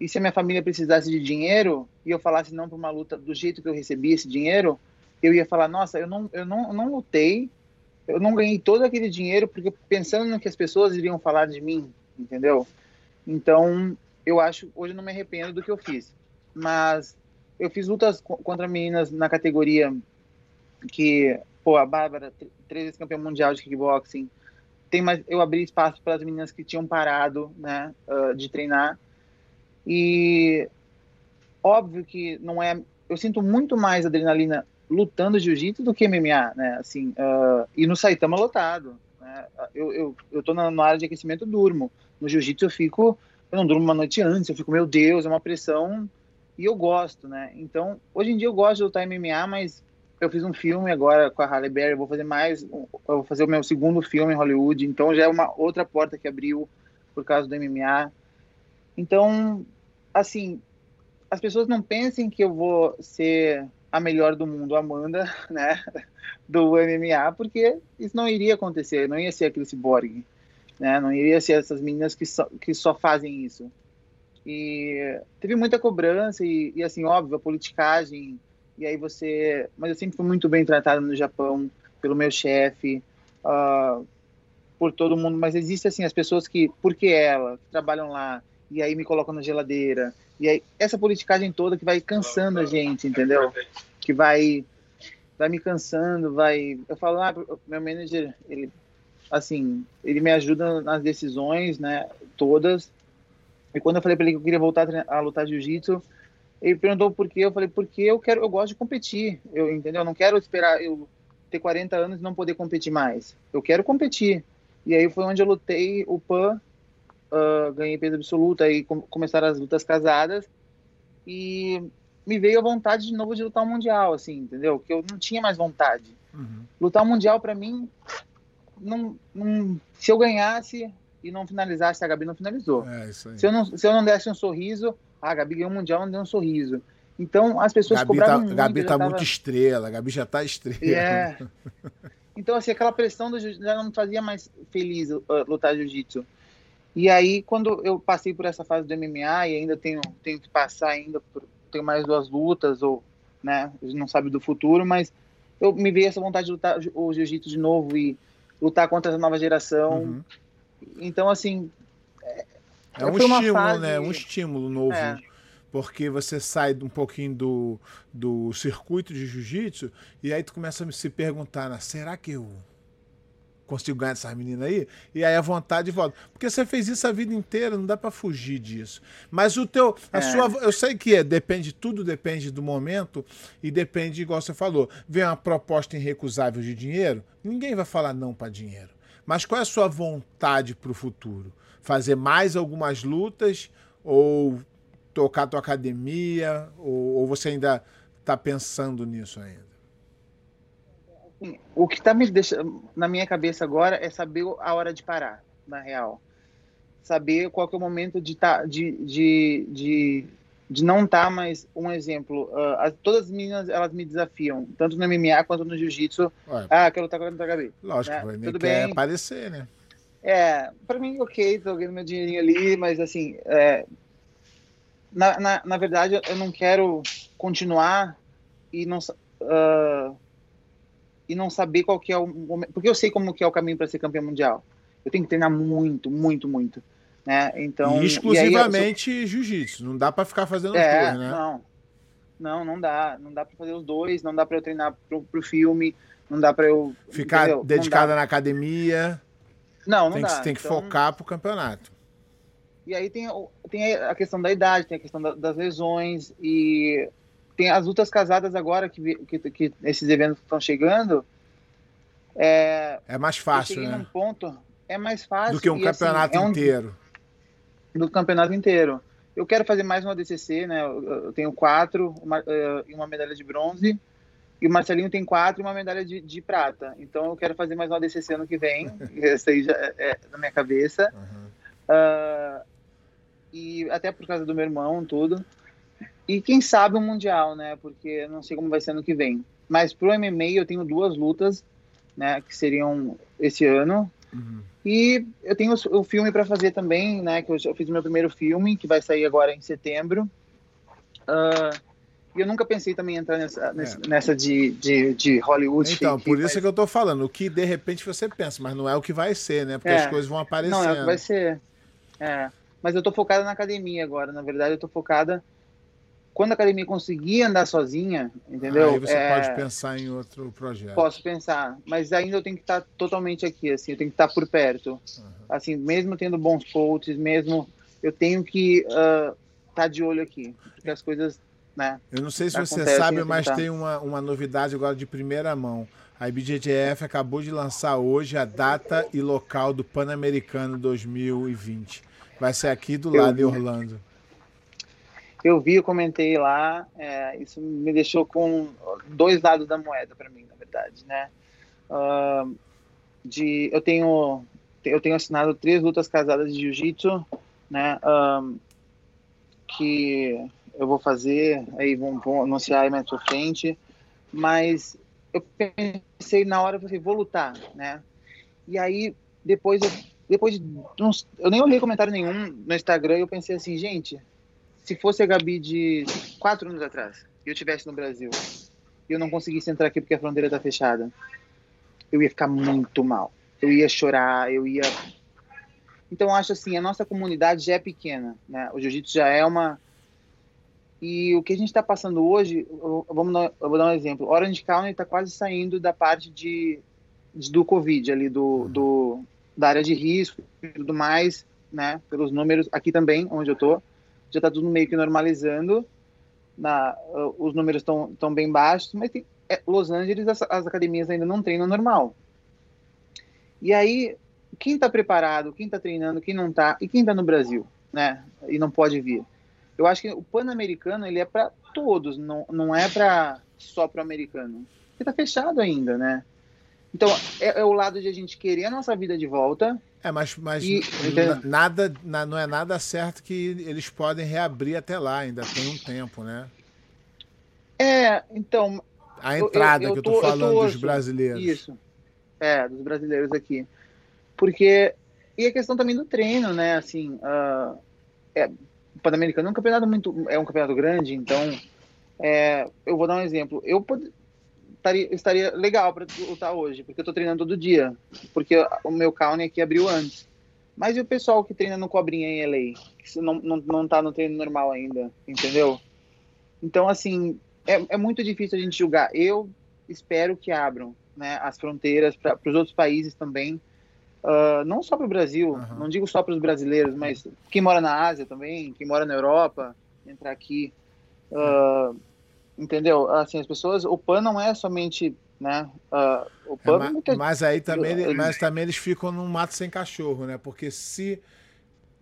S2: e se a minha família precisasse de dinheiro e eu falasse não para uma luta do jeito que eu recebi esse dinheiro, eu ia falar, nossa, eu não, eu não, não lutei, eu não ganhei todo aquele dinheiro porque pensando no que as pessoas iriam falar de mim, entendeu? Então, eu acho, hoje eu não me arrependo do que eu fiz, mas eu fiz lutas contra meninas na categoria que, pô, a Bárbara, três vezes campeã mundial de kickboxing, tem mais, eu abri espaço para as meninas que tinham parado, né, uh, de treinar, e óbvio que não é, eu sinto muito mais adrenalina lutando jiu-jitsu do que MMA, né? Assim, uh, e no Saitama lotado. Né? Eu, eu, eu tô na, na área de aquecimento, durmo. No jiu-jitsu eu fico, eu não durmo uma noite antes, eu fico, meu Deus, é uma pressão e eu gosto, né? Então, hoje em dia eu gosto de lutar MMA, mas eu fiz um filme agora com a Halle Berry, vou fazer mais, eu vou fazer o meu segundo filme em Hollywood, então já é uma outra porta que abriu por causa do MMA. Então, assim, as pessoas não pensem que eu vou ser a melhor do mundo, Amanda, né, do MMA, porque isso não iria acontecer, não ia ser aquele cyborg, né, não iria ser essas meninas que só, que só fazem isso. E teve muita cobrança e, e, assim, óbvio, a politicagem, e aí você... Mas eu sempre fui muito bem tratado no Japão, pelo meu chefe, uh, por todo mundo, mas existe, assim, as pessoas que, porque ela, que trabalham lá, e aí me colocam na geladeira, e aí, essa politicagem toda que vai cansando a gente, entendeu? Que vai, vai me cansando, vai. Eu falo, ah, meu manager, ele, assim, ele me ajuda nas decisões, né, todas. E quando eu falei para ele que eu queria voltar a lutar jiu-jitsu, ele perguntou por quê. Eu falei, porque eu quero, eu gosto de competir, eu, entendeu? Eu não quero esperar eu ter 40 anos e não poder competir mais. Eu quero competir. E aí foi onde eu lutei o PAN uh, ganhei peso absoluto, aí com, começaram as lutas casadas e me veio a vontade de novo de lutar o mundial, assim, entendeu? Que eu não tinha mais vontade. Uhum. Lutar o mundial para mim, não, não, se eu ganhasse e não finalizasse, a Gabi não finalizou. É, se, eu não, se eu não desse um sorriso, a Gabi ganhou o mundial, não deu um sorriso. Então as pessoas Gabi cobravam tá, muito.
S1: Gabi tá tava... muito estrela, Gabi já tá estrela.
S2: É. Então, assim, aquela pressão do já não me fazia mais feliz uh, lutar jiu-jitsu. E aí, quando eu passei por essa fase do MMA e ainda tenho, tenho que passar ainda, por, tenho mais duas lutas, ou, né, não sabe do futuro, mas eu me veio essa vontade de lutar o jiu-jitsu de novo e lutar contra essa nova geração. Uhum. Então, assim.
S1: É, é um estímulo, fase... né? Um estímulo novo. É. Porque você sai um pouquinho do, do circuito de jiu-jitsu e aí tu começa a se perguntar, né, será que eu consigo ganhar dessas meninas aí, e aí a vontade volta. Porque você fez isso a vida inteira, não dá para fugir disso. Mas o teu, a é. sua, eu sei que é, depende, tudo depende do momento e depende, igual você falou, vem uma proposta irrecusável de dinheiro, ninguém vai falar não para dinheiro. Mas qual é a sua vontade para o futuro? Fazer mais algumas lutas ou tocar a tua academia ou, ou você ainda está pensando nisso ainda?
S2: O que está me deixando na minha cabeça agora é saber a hora de parar, na real. Saber qual é o momento de, tá, de, de, de, de não estar tá mais um exemplo. Uh, as, todas as meninas, elas me desafiam, tanto no MMA quanto no Jiu-Jitsu. Ah, quero lutar contra a Gabi.
S1: Lógico, né? vai Tudo quer bem. aparecer, né?
S2: É, para mim, ok, tô ganhando meu dinheirinho ali, mas assim, é, na, na, na verdade, eu não quero continuar e não... Uh, e não saber qual que é o momento, porque eu sei como que é o caminho para ser campeão mundial. Eu tenho que treinar muito, muito, muito, né? Então
S1: e exclusivamente sou... jiu-jitsu, não dá para ficar fazendo é, os dois, né?
S2: Não, não, não dá, não dá para fazer os dois, não dá para eu treinar pro, pro filme, não dá para eu
S1: ficar entendeu? dedicada na academia.
S2: Não, não
S1: tem
S2: dá.
S1: Que, tem que então... focar pro campeonato.
S2: E aí tem, tem a questão da idade, tem a questão da, das lesões e tem as lutas casadas agora que, que, que esses eventos estão chegando. É,
S1: é mais fácil, né? Num
S2: ponto, é mais fácil.
S1: Do que um e, assim, campeonato assim, é um, inteiro.
S2: Do campeonato inteiro. Eu quero fazer mais uma DCC, né? Eu, eu tenho quatro uma, uh, e uma medalha de bronze. E o Marcelinho tem quatro e uma medalha de, de prata. Então eu quero fazer mais uma DCC ano que vem. Essa aí já é, é na minha cabeça. Uhum. Uh, e até por causa do meu irmão, tudo. E quem sabe um mundial, né? Porque não sei como vai ser ano que vem. Mas pro MMA eu tenho duas lutas, né? Que seriam esse ano. Uhum. E eu tenho o filme para fazer também, né? Que eu, eu fiz o meu primeiro filme, que vai sair agora em setembro. Uh, e eu nunca pensei também em entrar nessa, é. nessa de, de, de, Hollywood.
S1: Então, por isso é que eu tô falando. O que de repente você pensa, mas não é o que vai ser, né? Porque é. as coisas vão aparecendo. Não é o que
S2: vai ser. É. Mas eu tô focada na academia agora. Na verdade, eu tô focada quando a academia conseguir andar sozinha, entendeu?
S1: Aí você é... pode pensar em outro projeto.
S2: Posso pensar, mas ainda eu tenho que estar totalmente aqui, assim, eu tenho que estar por perto. Uhum. Assim, mesmo tendo bons coaches, mesmo eu tenho que uh, estar de olho aqui, porque as coisas, né?
S1: Eu não sei se você sabe, mas tem uma, uma novidade agora de primeira mão. A IBJJF acabou de lançar hoje a data e local do Pan-Americano 2020. Vai ser aqui do lado de Orlando
S2: eu vi, eu comentei lá, é, isso me deixou com dois lados da moeda para mim, na verdade, né? Uh, de, eu tenho eu tenho assinado três lutas casadas de jiu-jitsu, né? Uh, que eu vou fazer, aí vão, vão anunciar aí mais pra frente, mas eu pensei na hora, falei, vou lutar, né? E aí, depois, eu, depois de, eu nem olhei comentário nenhum no Instagram, eu pensei assim, gente, se fosse a Gabi de quatro anos atrás e eu estivesse no Brasil e eu não conseguisse entrar aqui porque a fronteira está fechada, eu ia ficar muito mal. Eu ia chorar, eu ia. Então, acho assim: a nossa comunidade já é pequena, né? O jiu-jitsu já é uma. E o que a gente está passando hoje, vamos dar, eu vou dar um exemplo. Orange County está quase saindo da parte de, de, do Covid, ali, do, do, da área de risco e tudo mais, né? Pelos números, aqui também, onde eu estou já está tudo meio que normalizando. Na, uh, os números estão bem baixos, mas tem, é, Los Angeles as, as, academias ainda não treinam normal. E aí, quem está preparado, quem está treinando, quem não está, e quem está no Brasil, né? E não pode vir. Eu acho que o Pan-Americano ele é para todos, não, não é para só para o americano. Porque está fechado ainda, né? Então, é, é, o lado de a gente querer a nossa vida de volta,
S1: é, mas, mas e, nada, não é nada certo que eles podem reabrir até lá, ainda tem um tempo, né?
S2: É, então.
S1: A entrada eu, eu, eu que eu tô, falando dos brasileiros.
S2: Isso. É, dos brasileiros aqui. Porque e a questão também do treino, né? Assim, uh, é, o Pan-Americano é um campeonato muito, é um campeonato grande, então é, eu vou dar um exemplo. Eu estaria, estaria legal para lutar hoje, porque eu estou treinando todo dia, porque o meu count aqui abriu antes. Mas e o pessoal que treina no Cobrinha em LA? Que não, não, não tá no treino normal ainda, entendeu? Então, assim, é, é muito difícil a gente julgar. Eu espero que abram né, as fronteiras para os outros países também. Uh, não só para o Brasil, uhum. não digo só para os brasileiros, mas quem mora na Ásia também, quem mora na Europa, entrar aqui. Uh, entendeu? Assim, as pessoas, o PAN não é somente, né? Uh, o
S1: PAN é, mas, muita... mas aí também, mas também eles ficam num mato sem cachorro, né? Porque se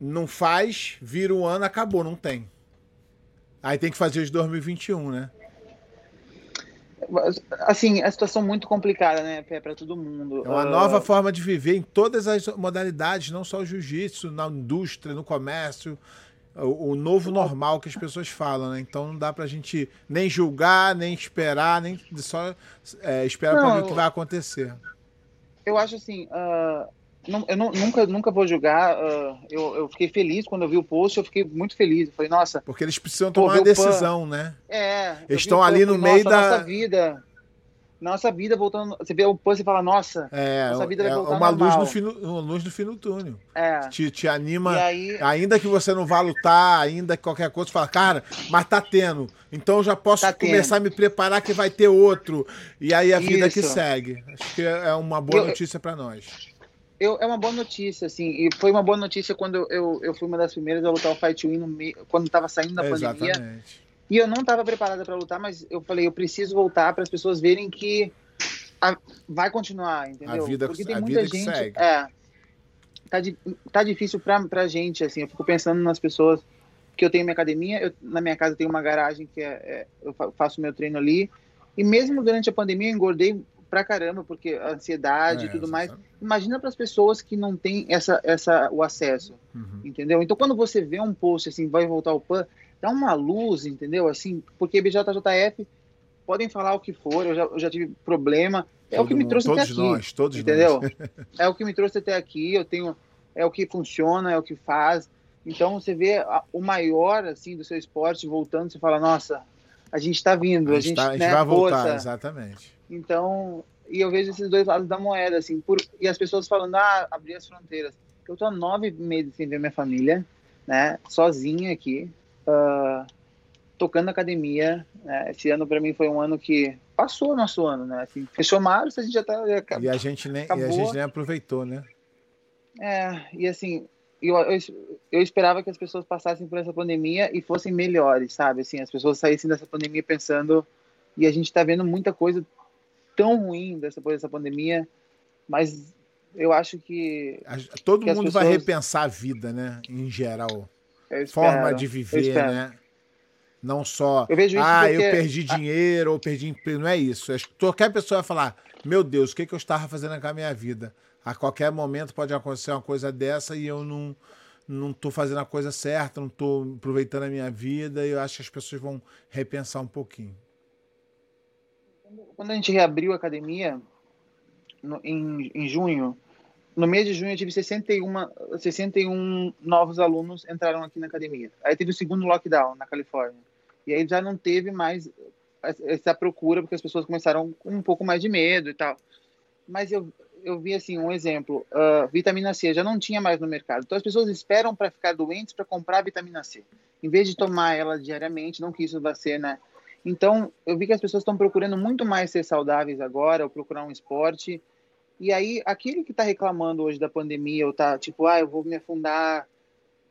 S1: não faz, vira um ano, acabou, não tem. Aí tem que fazer os 2021, né?
S2: Assim, a situação muito complicada, né, para todo mundo.
S1: É uma uh... nova forma de viver em todas as modalidades, não só o jiu-jitsu, na indústria, no comércio, o, o, novo normal que as pessoas falam, né? Então não dá pra gente nem julgar, nem esperar, nem só é, esperar para ver o que vai acontecer.
S2: Eu acho assim, uh, não, eu não, nunca, nunca vou julgar. Uh, eu, eu fiquei feliz quando eu vi o post, eu fiquei muito feliz. Eu falei, nossa.
S1: Porque eles precisam tomar uma decisão, pan. né?
S2: É.
S1: Eles estão ali no meio da.
S2: Nossa vida nossa vida voltando. Você vê o pôster e fala, nossa,
S1: é, nossa vida vai é voltar é uma luz no fim, uma luz no fim do túnel. É. Te, te anima. Aí... Ainda que você não vá lutar, ainda que qualquer coisa, você fala, cara, mas tá tendo. Então eu já posso tá começar tendo. a me preparar que vai ter outro. E aí a vida Isso. que segue. Acho que é uma boa eu, notícia para nós.
S2: Eu, é uma boa notícia, assim, e foi uma boa notícia quando eu, eu fui uma das primeiras a lutar o Fight Win no quando estava saindo da pandemia. Exatamente e eu não estava preparada para lutar, mas eu falei, eu preciso voltar para as pessoas verem que a, vai continuar, entendeu?
S1: A vida, Porque tem muita gente. Segue.
S2: É, tá, tá difícil para pra gente, assim. Eu fico pensando nas pessoas que eu tenho minha academia, eu, na minha casa tem uma garagem que é, é, eu faço meu treino ali. E mesmo durante a pandemia eu engordei pra caramba, porque a ansiedade é, e tudo mais. Sabe? Imagina para as pessoas que não têm essa, essa, o acesso, uhum. entendeu? Então quando você vê um post assim, vai voltar o PAN, dá uma luz, entendeu? Assim, porque BJJF podem falar o que for, eu já, eu já tive problema, é Todo o que me trouxe até aqui. Nós, todos entendeu? Nós. é o que me trouxe até aqui, eu tenho é o que funciona, é o que faz. Então você vê a, o maior assim do seu esporte voltando, você fala, nossa, a gente está vindo, a gente, a gente, tá, a gente né, vai força. voltar,
S1: exatamente.
S2: Então, e eu vejo esses dois lados da moeda assim, por, e as pessoas falando, ah, abrir as fronteiras. Eu tô há nove meses sem ver minha família, né, sozinha aqui, uh, tocando academia. Né? Esse ano para mim foi um ano que passou o nosso ano, né? Assim, fechou março, a gente já tá. Já
S1: e, a gente nem, e a gente nem aproveitou, né?
S2: É, e assim, eu, eu, eu, esperava que as pessoas passassem por essa pandemia e fossem melhores, sabe? Assim, as pessoas saíssem dessa pandemia pensando. E a gente tá vendo muita coisa tão ruim dessa, dessa pandemia, mas eu acho que.
S1: Todo que mundo pessoas... vai repensar a vida, né? Em geral forma de viver, né? Não só, ah, porque... eu perdi dinheiro ou perdi emprego, não é isso. Qualquer pessoa vai falar, meu Deus, o que, que eu estava fazendo com a minha vida? A qualquer momento pode acontecer uma coisa dessa e eu não não estou fazendo a coisa certa, não estou aproveitando a minha vida, e eu acho que as pessoas vão repensar um pouquinho.
S2: Quando a gente reabriu a academia, no, em, em junho, no mês de junho eu tive 61, 61 novos alunos entraram aqui na academia. Aí teve o segundo lockdown na Califórnia. E aí já não teve mais essa procura, porque as pessoas começaram com um pouco mais de medo e tal. Mas eu, eu vi assim um exemplo, uh, vitamina C já não tinha mais no mercado. Então as pessoas esperam para ficar doentes para comprar vitamina C, em vez de tomar ela diariamente, não que isso vá ser, né? Então eu vi que as pessoas estão procurando muito mais ser saudáveis agora, ou procurar um esporte e aí, aquele que está reclamando hoje da pandemia, ou tá tipo, ah, eu vou me afundar.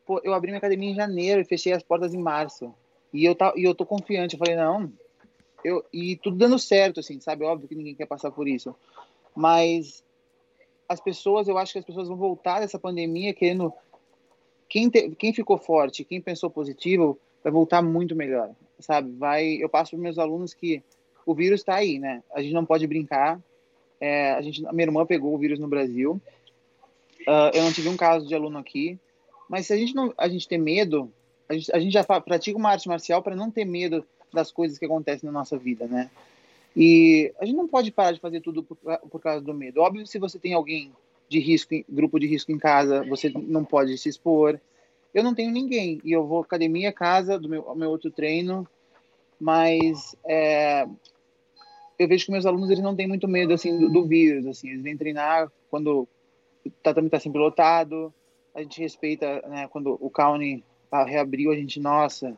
S2: Pô, eu abri minha academia em janeiro e fechei as portas em março. E eu, tá, e eu tô confiante. Eu falei, não. Eu, e tudo dando certo, assim, sabe? Óbvio que ninguém quer passar por isso. Mas as pessoas, eu acho que as pessoas vão voltar dessa pandemia querendo. Quem, te, quem ficou forte, quem pensou positivo, vai voltar muito melhor, sabe? Vai, eu passo para meus alunos que o vírus está aí, né? A gente não pode brincar, é, a, gente, a minha irmã pegou o vírus no Brasil. Uh, eu não tive um caso de aluno aqui. Mas se a gente não a gente ter medo, a gente, a gente já pratica uma arte marcial para não ter medo das coisas que acontecem na nossa vida, né? E a gente não pode parar de fazer tudo por, por causa do medo. Óbvio, se você tem alguém de risco, grupo de risco em casa, você não pode se expor. Eu não tenho ninguém e eu vou academia, casa, do meu, meu outro treino, mas é, eu vejo que meus alunos eles não têm muito medo assim do, do vírus, assim, eles vêm treinar quando o tatame está sempre lotado, a gente respeita, né, quando o County reabriu, a gente, nossa,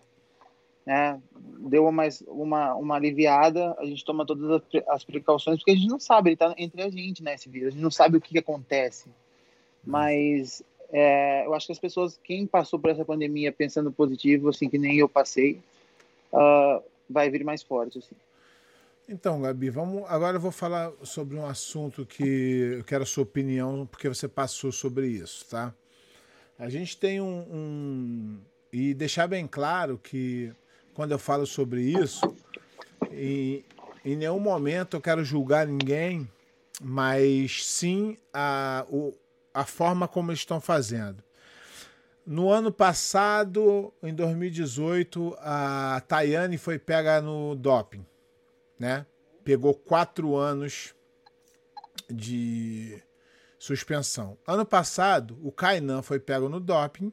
S2: né, deu uma, uma, uma aliviada, a gente toma todas as precauções, porque a gente não sabe, ele está entre a gente, né, esse vírus, a gente não sabe o que, que acontece. Mas é, eu acho que as pessoas, quem passou por essa pandemia pensando positivo, assim, que nem eu passei, uh, vai vir mais forte, assim.
S1: Então, Gabi, vamos. Agora eu vou falar sobre um assunto que eu quero a sua opinião, porque você passou sobre isso, tá? A gente tem um, um. E deixar bem claro que quando eu falo sobre isso, e, em nenhum momento eu quero julgar ninguém, mas sim a, o, a forma como eles estão fazendo. No ano passado, em 2018, a Tayane foi pega no doping, né? Pegou quatro anos de suspensão. Ano passado, o Kainan foi pego no doping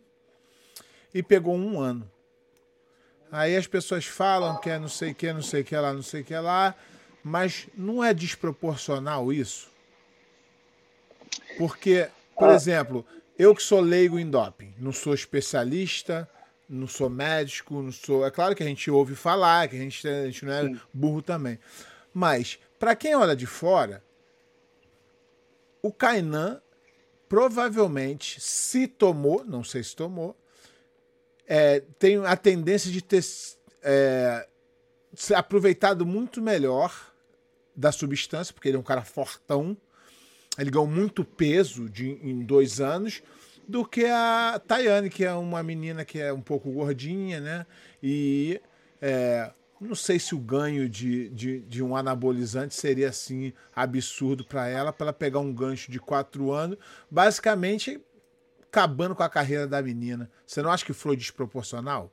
S1: e pegou um ano. Aí as pessoas falam que é não sei o que, não sei o que lá, não sei o que lá, mas não é desproporcional isso? Porque, por ah. exemplo, eu que sou leigo em doping, não sou especialista, não sou médico, não sou. É claro que a gente ouve falar, que a gente, a gente não é Sim. burro também. Mas, para quem olha de fora, o Kainan provavelmente, se tomou, não sei se tomou, é, tem a tendência de ter é, se aproveitado muito melhor da substância, porque ele é um cara fortão, ele ganhou muito peso de, em dois anos, do que a Tayane, que é uma menina que é um pouco gordinha, né? E é, não sei se o ganho de, de, de um anabolizante seria assim absurdo para ela, para ela pegar um gancho de quatro anos. Basicamente, acabando com a carreira da menina. Você não acha que foi desproporcional?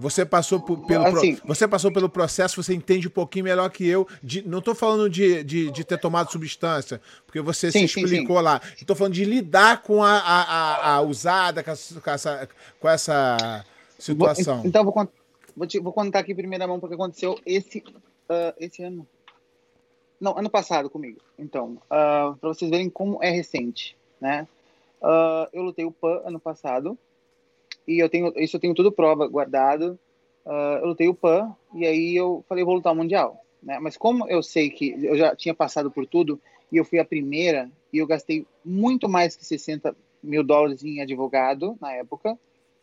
S1: Você passou por, pelo, assim, você passou pelo processo, você entende um pouquinho melhor que eu. De, não estou falando de, de, de, ter tomado substância, porque você sim, se explicou sim, sim. lá. Estou falando de lidar com a, a, a, a usada, com, com, essa, com essa situação.
S2: Vou, então, vou, vou, te, vou contar aqui em primeira mão porque aconteceu esse, uh, esse ano. Não, ano passado comigo. Então, uh, ah, para vocês verem como é recente, né? Uh, eu lutei o PAN ano passado e eu tenho isso eu tenho tudo prova guardado. Uh, eu lutei o PAN e aí eu falei vou lutar o mundial, né? Mas como eu sei que eu já tinha passado por tudo e eu fui a primeira e eu gastei muito mais que 60 mil dólares em advogado na época,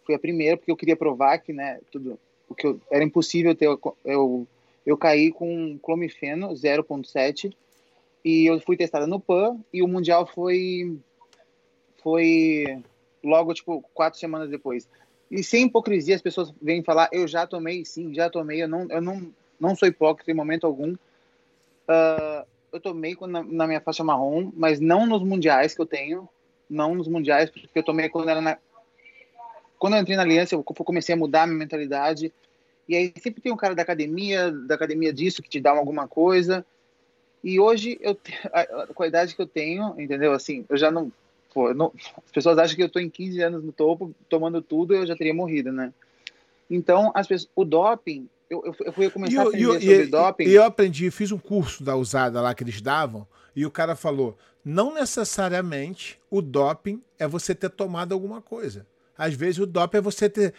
S2: fui a primeira porque eu queria provar que, né, tudo o que eu, era impossível ter eu eu caí com clomifeno 0.7 e eu fui testada no PAN e o mundial foi foi logo, tipo, quatro semanas depois. E sem hipocrisia, as pessoas vêm falar, eu já tomei, sim, já tomei, eu não, eu não, não sou hipócrita em momento algum. Uh, eu tomei na, na, minha faixa marrom, mas não nos mundiais que eu tenho, não nos mundiais, porque eu tomei quando era na... Quando eu entrei na aliança, eu comecei a mudar a minha mentalidade, e aí sempre tem um cara da academia, da academia disso, que te dá alguma coisa, e hoje, eu, com a idade que eu tenho, entendeu? Assim, eu já não Pô, não, as pessoas acham que eu estou em 15 anos no topo, tomando tudo, eu já teria morrido, né? Então, as pessoas, o doping, eu, eu, eu fui começar a aprender eu, sobre
S1: e,
S2: doping.
S1: E eu aprendi, fiz um curso da usada lá que eles davam, e o cara falou: não necessariamente o doping é você ter tomado alguma coisa. Às vezes o doping é você ter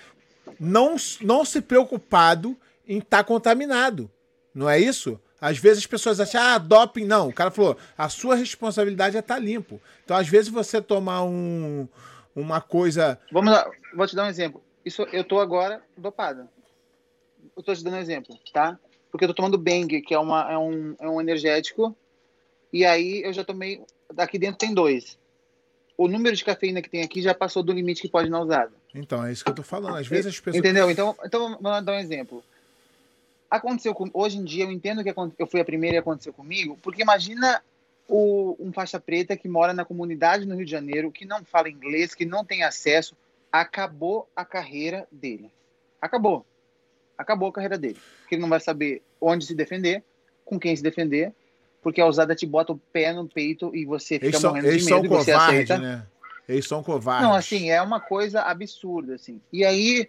S1: não, não se preocupado em estar tá contaminado. Não é isso? Às vezes as pessoas acham, ah, doping. Não, o cara falou, a sua responsabilidade é estar tá limpo. Então, às vezes, você tomar um, uma coisa.
S2: Vamos lá, vou te dar um exemplo. Isso, eu tô agora dopado. Eu tô te dando um exemplo, tá? Porque eu tô tomando Bang, que é, uma, é, um, é um energético. E aí eu já tomei. Daqui dentro tem dois. O número de cafeína que tem aqui já passou do limite que pode não usado.
S1: Então, é isso que eu tô falando. Às vezes as pessoas.
S2: Entendeu? Então, então vamos dar um exemplo aconteceu com, hoje em dia eu entendo que eu fui a primeira e aconteceu comigo, porque imagina o, um faixa preta que mora na comunidade no Rio de Janeiro, que não fala inglês, que não tem acesso, acabou a carreira dele. Acabou. Acabou a carreira dele. Porque ele não vai saber onde se defender, com quem se defender. porque a usada te bota o pé no peito e você fica
S1: eles são,
S2: morrendo
S1: eles
S2: de medo
S1: são
S2: e você
S1: covarde,
S2: aceita.
S1: né? Eles são covardes.
S2: Não, assim, é uma coisa absurda, assim. E aí,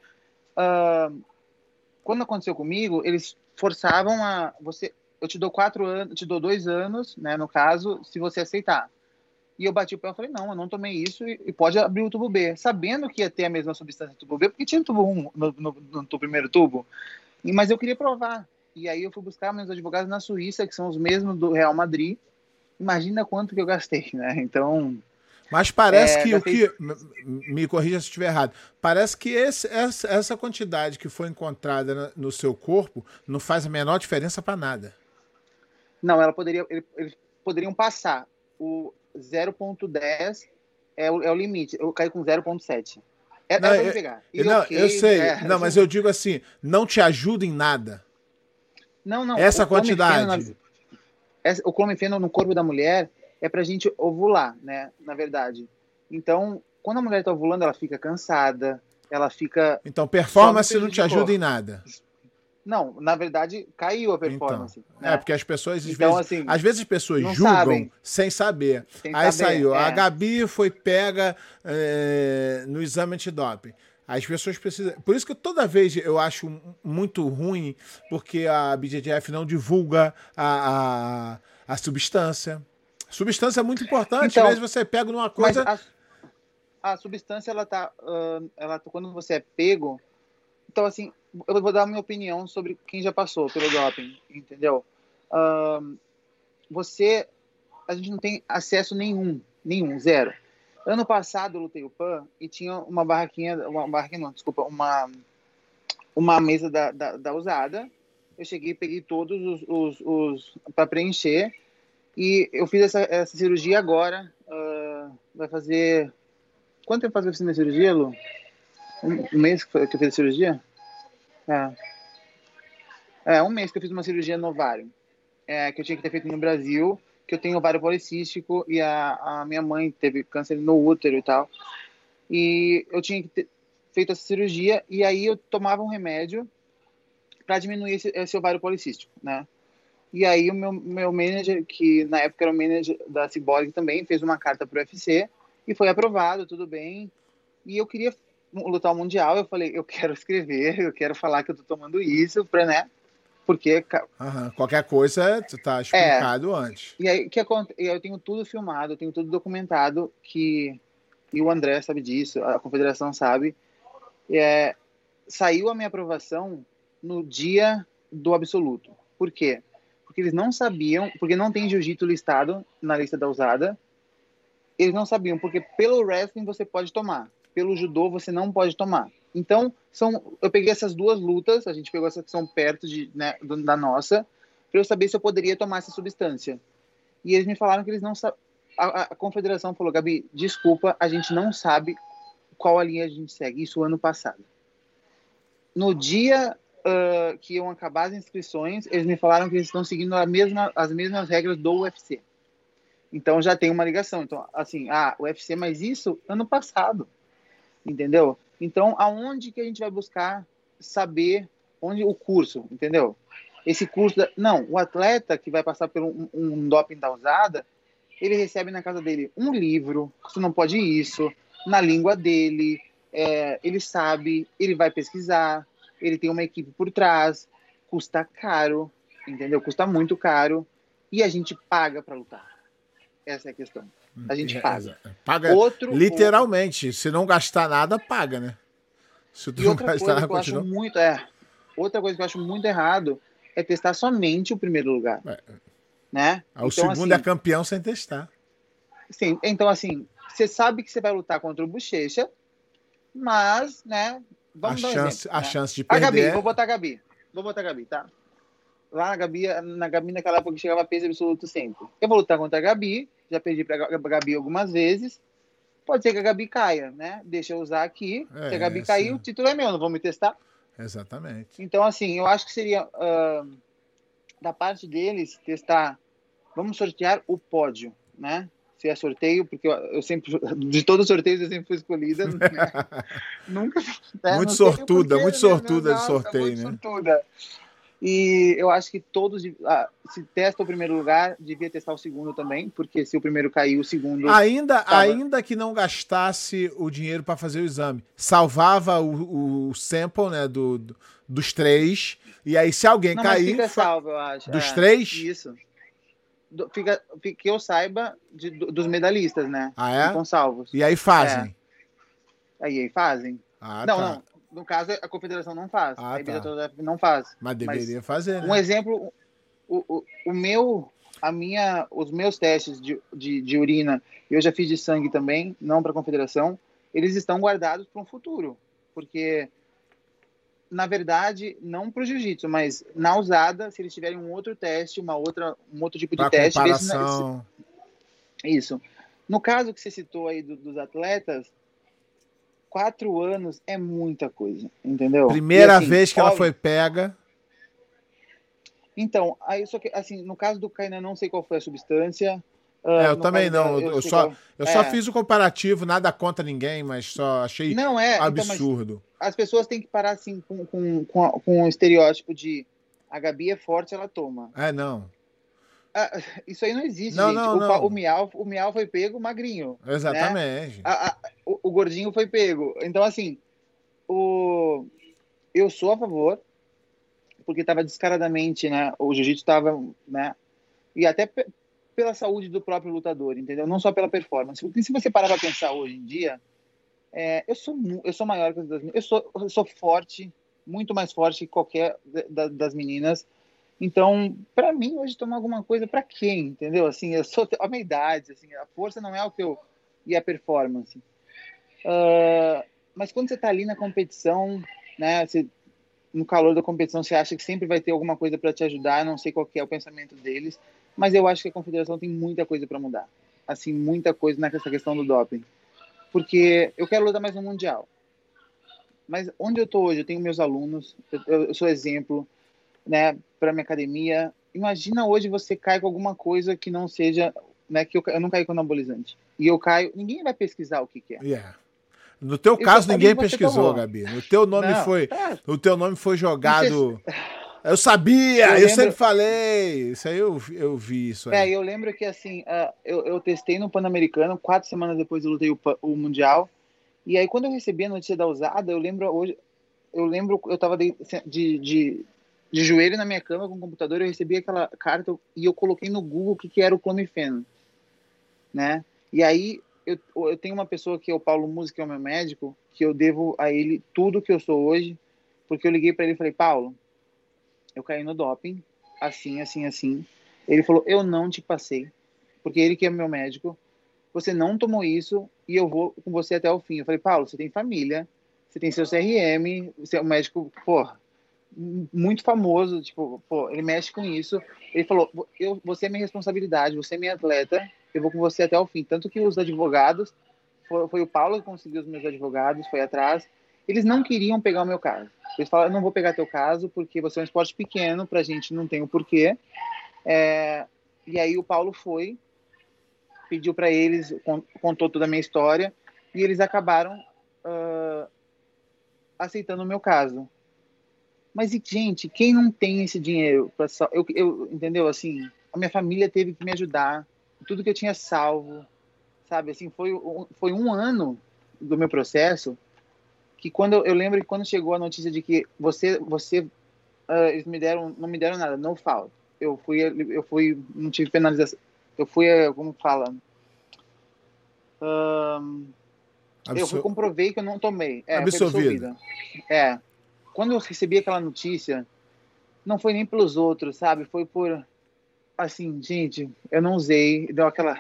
S2: ah, quando aconteceu comigo, eles forçavam a você. Eu te dou quatro anos, te dou dois anos, né? No caso, se você aceitar. E eu bati o pé e falei, não, eu não tomei isso e, e pode abrir o tubo B, sabendo que ia ter a mesma substância do tubo B, porque tinha tubo 1 no, no, no, no primeiro tubo. E, mas eu queria provar. E aí eu fui buscar meus advogados na Suíça, que são os mesmos do Real Madrid. Imagina quanto que eu gastei, né? Então,
S1: Mas parece
S2: É,
S1: que o que. Me corrija se estiver errado. Parece que esse- essa, essa quantidade que foi encontrada no seu corpo não faz a menor diferença para nada.
S2: Não, ela poderia, ele- eles poderiam passar. O 0.10 é o, é o limite. Eu caí com 0.7. É,
S1: Não,
S2: me
S1: eu-
S2: pegar. E
S1: não,
S2: ok,
S1: eu sei.
S2: é,
S1: não, mas eu digo assim, não te ajuda em nada.
S2: Não, não.
S1: essa quantidade.
S2: na- essa- o clomifeno no corpo da mulher é pra gente ovular, né? Na verdade. Então, quando a mulher tá ovulando, ela fica cansada, ela fica.
S1: Então, performance não te ajuda em nada.
S2: Não, na verdade, caiu a performance.
S1: Então,
S2: né?
S1: É, porque as pessoas, às,
S2: Então,
S1: vezes,
S2: assim,
S1: às vezes as pessoas julgam
S2: sabem.
S1: sem saber.
S2: Sem
S1: Aí
S2: saber,
S1: saiu, a
S2: é.
S1: Gabi foi pega é, no exame antidoping. As pessoas precisam. Por isso que toda vez eu acho muito ruim, porque a BJJF não divulga a, a, a substância. Substância é muito importante.
S2: Então,
S1: Às vezes você pega numa coisa.
S2: a, a substância, ela tá, ela Quando você é pego. Então, assim, eu vou dar a minha opinião sobre quem já passou pelo doping, entendeu? Ahn, você. A gente não tem acesso nenhum, nenhum, zero. Ano passado eu lutei o PAN e tinha uma barraquinha, uma barraquinha não, desculpa, uma, uma mesa da, da, da usada. Eu cheguei, peguei todos os, os, os para preencher e eu fiz essa, essa cirurgia agora. ah, vai fazer. Quanto tempo faz que eu fiz minha cirurgia, Lu? Um, mês que eu fiz a cirurgia? É. É, um mês que eu fiz uma cirurgia no ovário. É, que eu tinha que ter feito no Brasil, que eu tenho ovário policístico e a, a minha mãe teve câncer no útero e tal. E eu tinha que ter feito essa cirurgia e aí eu tomava um remédio para diminuir esse, esse ovário policístico, né? E aí o meu, meu manager, que na época era o manager da Cyborg também, fez uma carta para o UFC e foi aprovado, tudo bem. E eu queria lutar o Mundial, eu falei, eu quero escrever, eu quero falar que eu tô tomando isso, pra, né? Porque,
S1: Aham, qualquer coisa tá explicado antes.
S2: e aí, que? Eu tenho tudo filmado, eu tenho tudo documentado, que, e o André sabe disso, a confederação sabe, é, saiu a minha aprovação no dia do absoluto. Por quê? Porque eles não sabiam, porque não tem jiu-jitsu listado na lista da usada, eles não sabiam, porque pelo wrestling você pode tomar, pelo judô você não pode tomar. Então, são, eu peguei essas duas lutas, a gente pegou essas que são perto de, né, da nossa, para eu saber se eu poderia tomar essa substância. E eles me falaram que eles não sabem. A, a confederação falou, Gabi, desculpa, a gente não sabe qual a linha a gente segue. Isso ano passado. No dia ah, que iam acabar as inscrições, eles me falaram que eles estão seguindo mesma, as mesmas regras do UFC. Então já tem uma ligação. Então, assim, ah, UFC, mas isso ano passado. Entendeu? Então, aonde que a gente vai buscar saber onde o curso, entendeu? Esse curso, da... não, o atleta que vai passar por um, um doping da usada, ele recebe na casa dele um livro, você não pode isso, na língua dele, é, ele sabe, ele vai pesquisar, ele tem uma equipe por trás, custa caro, entendeu? Custa muito caro e a gente paga para lutar. Essa é a questão. A gente
S1: É,
S2: paga.
S1: é, Paga
S2: Outro,
S1: literalmente. Se não gastar nada, paga, né? Se tu
S2: E
S1: não
S2: outra
S1: gastar
S2: coisa
S1: nada,
S2: que eu acho
S1: continua.
S2: muito é, outra coisa que eu acho muito errado é testar somente o primeiro lugar,
S1: É.
S2: né?
S1: Ah, O segundo é campeão sem testar.
S2: Sim, então assim, você sabe que você vai lutar contra o Bochecha, mas, né, vamos
S1: a
S2: dar
S1: chance,
S2: exemplo,
S1: a
S2: né?
S1: chance de
S2: A Gabi,
S1: perder.
S2: vou botar a Gabi. Vou botar a Gabi, tá? Lá na Gabi, na Gabi naquela época que chegava peso absoluto sempre. Eu vou lutar contra a Gabi, já perdi pra Gabi algumas vezes. Pode ser que a Gabi caia, né? Deixa eu usar aqui.
S1: É,
S2: Se a Gabi
S1: sim.
S2: cair, o título é meu, não vou me testar.
S1: Exatamente.
S2: Então, assim, eu acho que seria ah, da parte deles testar. Vamos sortear o pódio, né? Se é sorteio, porque eu, sempre, de todos os sorteios, eu sempre fui escolhida. Né? Nunca. né?
S1: Muito sortuda, muito
S2: né?
S1: sortuda de
S2: Nossa,
S1: sorteio,
S2: muito
S1: né?
S2: sortuda. E eu acho que todos, ah, se testa o primeiro lugar, devia testar o segundo também, porque se o primeiro caiu, o segundo.
S1: Ainda, tava... ainda que não gastasse o dinheiro para fazer o exame, salvava o, o sample né, do, do, dos três. E aí, se alguém
S2: não,
S1: cair.
S2: Fica salvo, eu acho.
S1: Dos é, três?
S2: Isso. Do, fica, que eu saiba de, dos medalhistas, né?
S1: Ah, é?
S2: Estão salvos.
S1: E aí fazem.
S2: É. Aí, aí fazem.
S1: Ah,
S2: não,
S1: tá.
S2: não no caso, a confederação não faz.
S1: Ah,
S2: a
S1: tá.
S2: não faz.
S1: Mas deveria Mas, fazer, né?
S2: Um exemplo, o, o, o, meu, a minha, os meus testes de, de, de urina, eu já fiz de sangue também, não para a confederação, eles estão guardados para um futuro. Porque, na verdade, não para o jiu-jitsu, mas na usada, se eles tiverem um outro teste, uma outra, um outro tipo de
S1: pra
S2: teste...
S1: Comparação...
S2: Isso. No caso que você citou aí do, dos atletas, quatro anos é muita coisa, entendeu?
S1: Primeira assim, vez que óbvio, ela foi pega.
S2: Então, aí só que assim, no caso do Kainan, não sei qual foi a substância.
S1: É, eu também não. eu, eu só, eu é. só fiz o comparativo, nada contra ninguém, mas só achei
S2: não, é,
S1: absurdo.
S2: Então, as pessoas têm que parar assim com, com, com, com o estereótipo de a Gabi é forte, ela toma.
S1: É, não.
S2: Ah, isso aí não existe,
S1: não,
S2: gente.
S1: Não,
S2: o,
S1: não.
S2: o, Miau, o Miau foi pego magrinho.
S1: Né? Exatamente.
S2: Né? A, a, o, o, gordinho foi pego. Então, assim, o, eu sou a favor, porque estava descaradamente, né? O jiu-jitsu estava, né? E até pela saúde do próprio lutador, entendeu? Não só pela performance. Porque se você parar para pensar hoje em dia, é, eu sou eu sou maior que as das eu sou eu sou forte, muito mais forte que qualquer das meninas então, para mim, hoje tomar alguma coisa, para quem? Entendeu? Assim, eu sou a minha idade, assim, a força não é o que eu. e a performance. Uh, mas quando você está ali na competição, né, você, no calor da competição, você acha que sempre vai ter alguma coisa para te ajudar, não sei qual é o pensamento deles, mas eu acho que a confederação tem muita coisa para mudar. Assim, muita coisa nessa questão do doping. Porque eu quero lutar mais no Mundial. Mas onde eu estou hoje, eu tenho meus alunos, eu, eu sou exemplo, né, para minha academia. Imagina hoje você cai com alguma coisa que não seja, né, que eu, eu não caí com anabolizante. E eu caio, ninguém vai pesquisar o que, que é.
S1: Yeah. No teu eu caso ninguém pesquisou, tomou. Gabi. No teu nome não, foi, é. o teu nome foi jogado. Eu sabia, eu, eu lembro... sempre falei. Isso aí eu, eu vi isso aí.
S2: É, eu lembro que assim, uh, eu, eu testei no Pan-Americano, quatro semanas depois eu lutei o, o Mundial. E aí, quando eu recebi a notícia da usada, eu lembro hoje, eu lembro, eu tava de, de, de, de joelho na minha cama com o computador, eu recebi aquela carta e eu coloquei no Google o que, que era o clomifeno, né? E aí eu, eu tenho uma pessoa que é o Paulo Música, que é o meu médico, que eu devo a ele tudo que eu sou hoje, porque eu liguei para ele e falei, Paulo, eu caí no doping, assim, assim, assim. Ele falou, eu não te passei, porque ele que é meu médico, você não tomou isso e eu vou com você até o fim. Eu falei, Paulo, você tem família, você tem seu CRM, você é um médico, porra, muito famoso, tipo, pô, ele mexe com isso. Ele falou: eu, você é minha responsabilidade, você é minha atleta, eu vou com você até o fim. Tanto que os advogados, foi, foi o Paulo que conseguiu os meus advogados, foi atrás. Eles não queriam pegar o meu caso. Eles falaram: não vou pegar teu caso porque você é um esporte pequeno, pra gente não tem o porquê. É, e aí o Paulo foi, pediu para eles, contou toda a minha história, e eles acabaram uh, aceitando o meu caso. Mas, gente, quem não tem esse dinheiro para eu, eu, entendeu? Assim, a minha família teve que me ajudar, tudo que eu tinha salvo, sabe? Assim, foi, foi um ano do meu processo que quando eu, eu lembro que quando chegou a notícia de que você, você, uh, eles me deram, não me deram nada, no fault. Eu fui, eu fui, não tive penalização. Eu fui, como fala? Eu comprovei que eu não tomei. É,
S1: Absolvida.
S2: É quando eu recebi aquela notícia, não foi nem pelos outros, sabe? Foi por assim, gente, eu não usei, deu aquela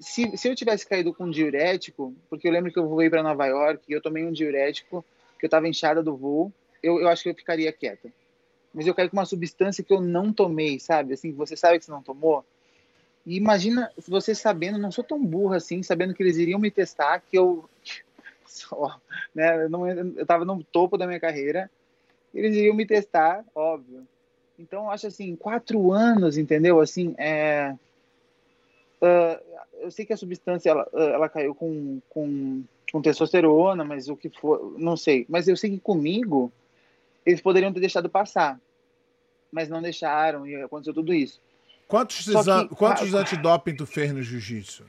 S2: se, se eu tivesse caído com um diurético, porque eu lembro que eu voei para Nova York e eu tomei um diurético, que eu estava inchada do voo, eu, eu acho que eu ficaria quieta. Mas eu caí com uma substância que eu não tomei, sabe? Assim, você sabe que você não tomou. E imagina você sabendo, não sou tão burra assim, sabendo que eles iriam me testar, que eu só, né? Eu, não, eu tava no topo da minha carreira, eles iriam me testar, óbvio. Então, eu acho assim, quatro anos, entendeu? Assim, é... Uh, eu sei que a substância, ela, ela caiu com, com, com testosterona, mas o que for, não sei. Mas eu sei que comigo, eles poderiam ter deixado passar. mas não deixaram e aconteceu tudo isso.
S1: Quantos, que, quantos ah, antidoping tu fez no jiu-jitsu?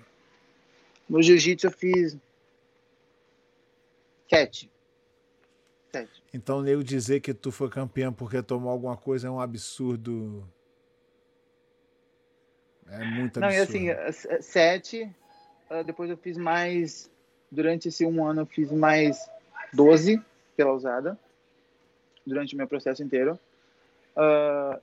S2: No jiu-jitsu eu fiz sete.
S1: sete. Então, eu dizer que tu foi campeão porque tomou alguma coisa é um absurdo. É muito absurdo. Não, e
S2: assim, sete. Ah, depois eu fiz mais. Durante esse um ano eu fiz mais 12 pela usada. Durante o meu processo inteiro. Uh,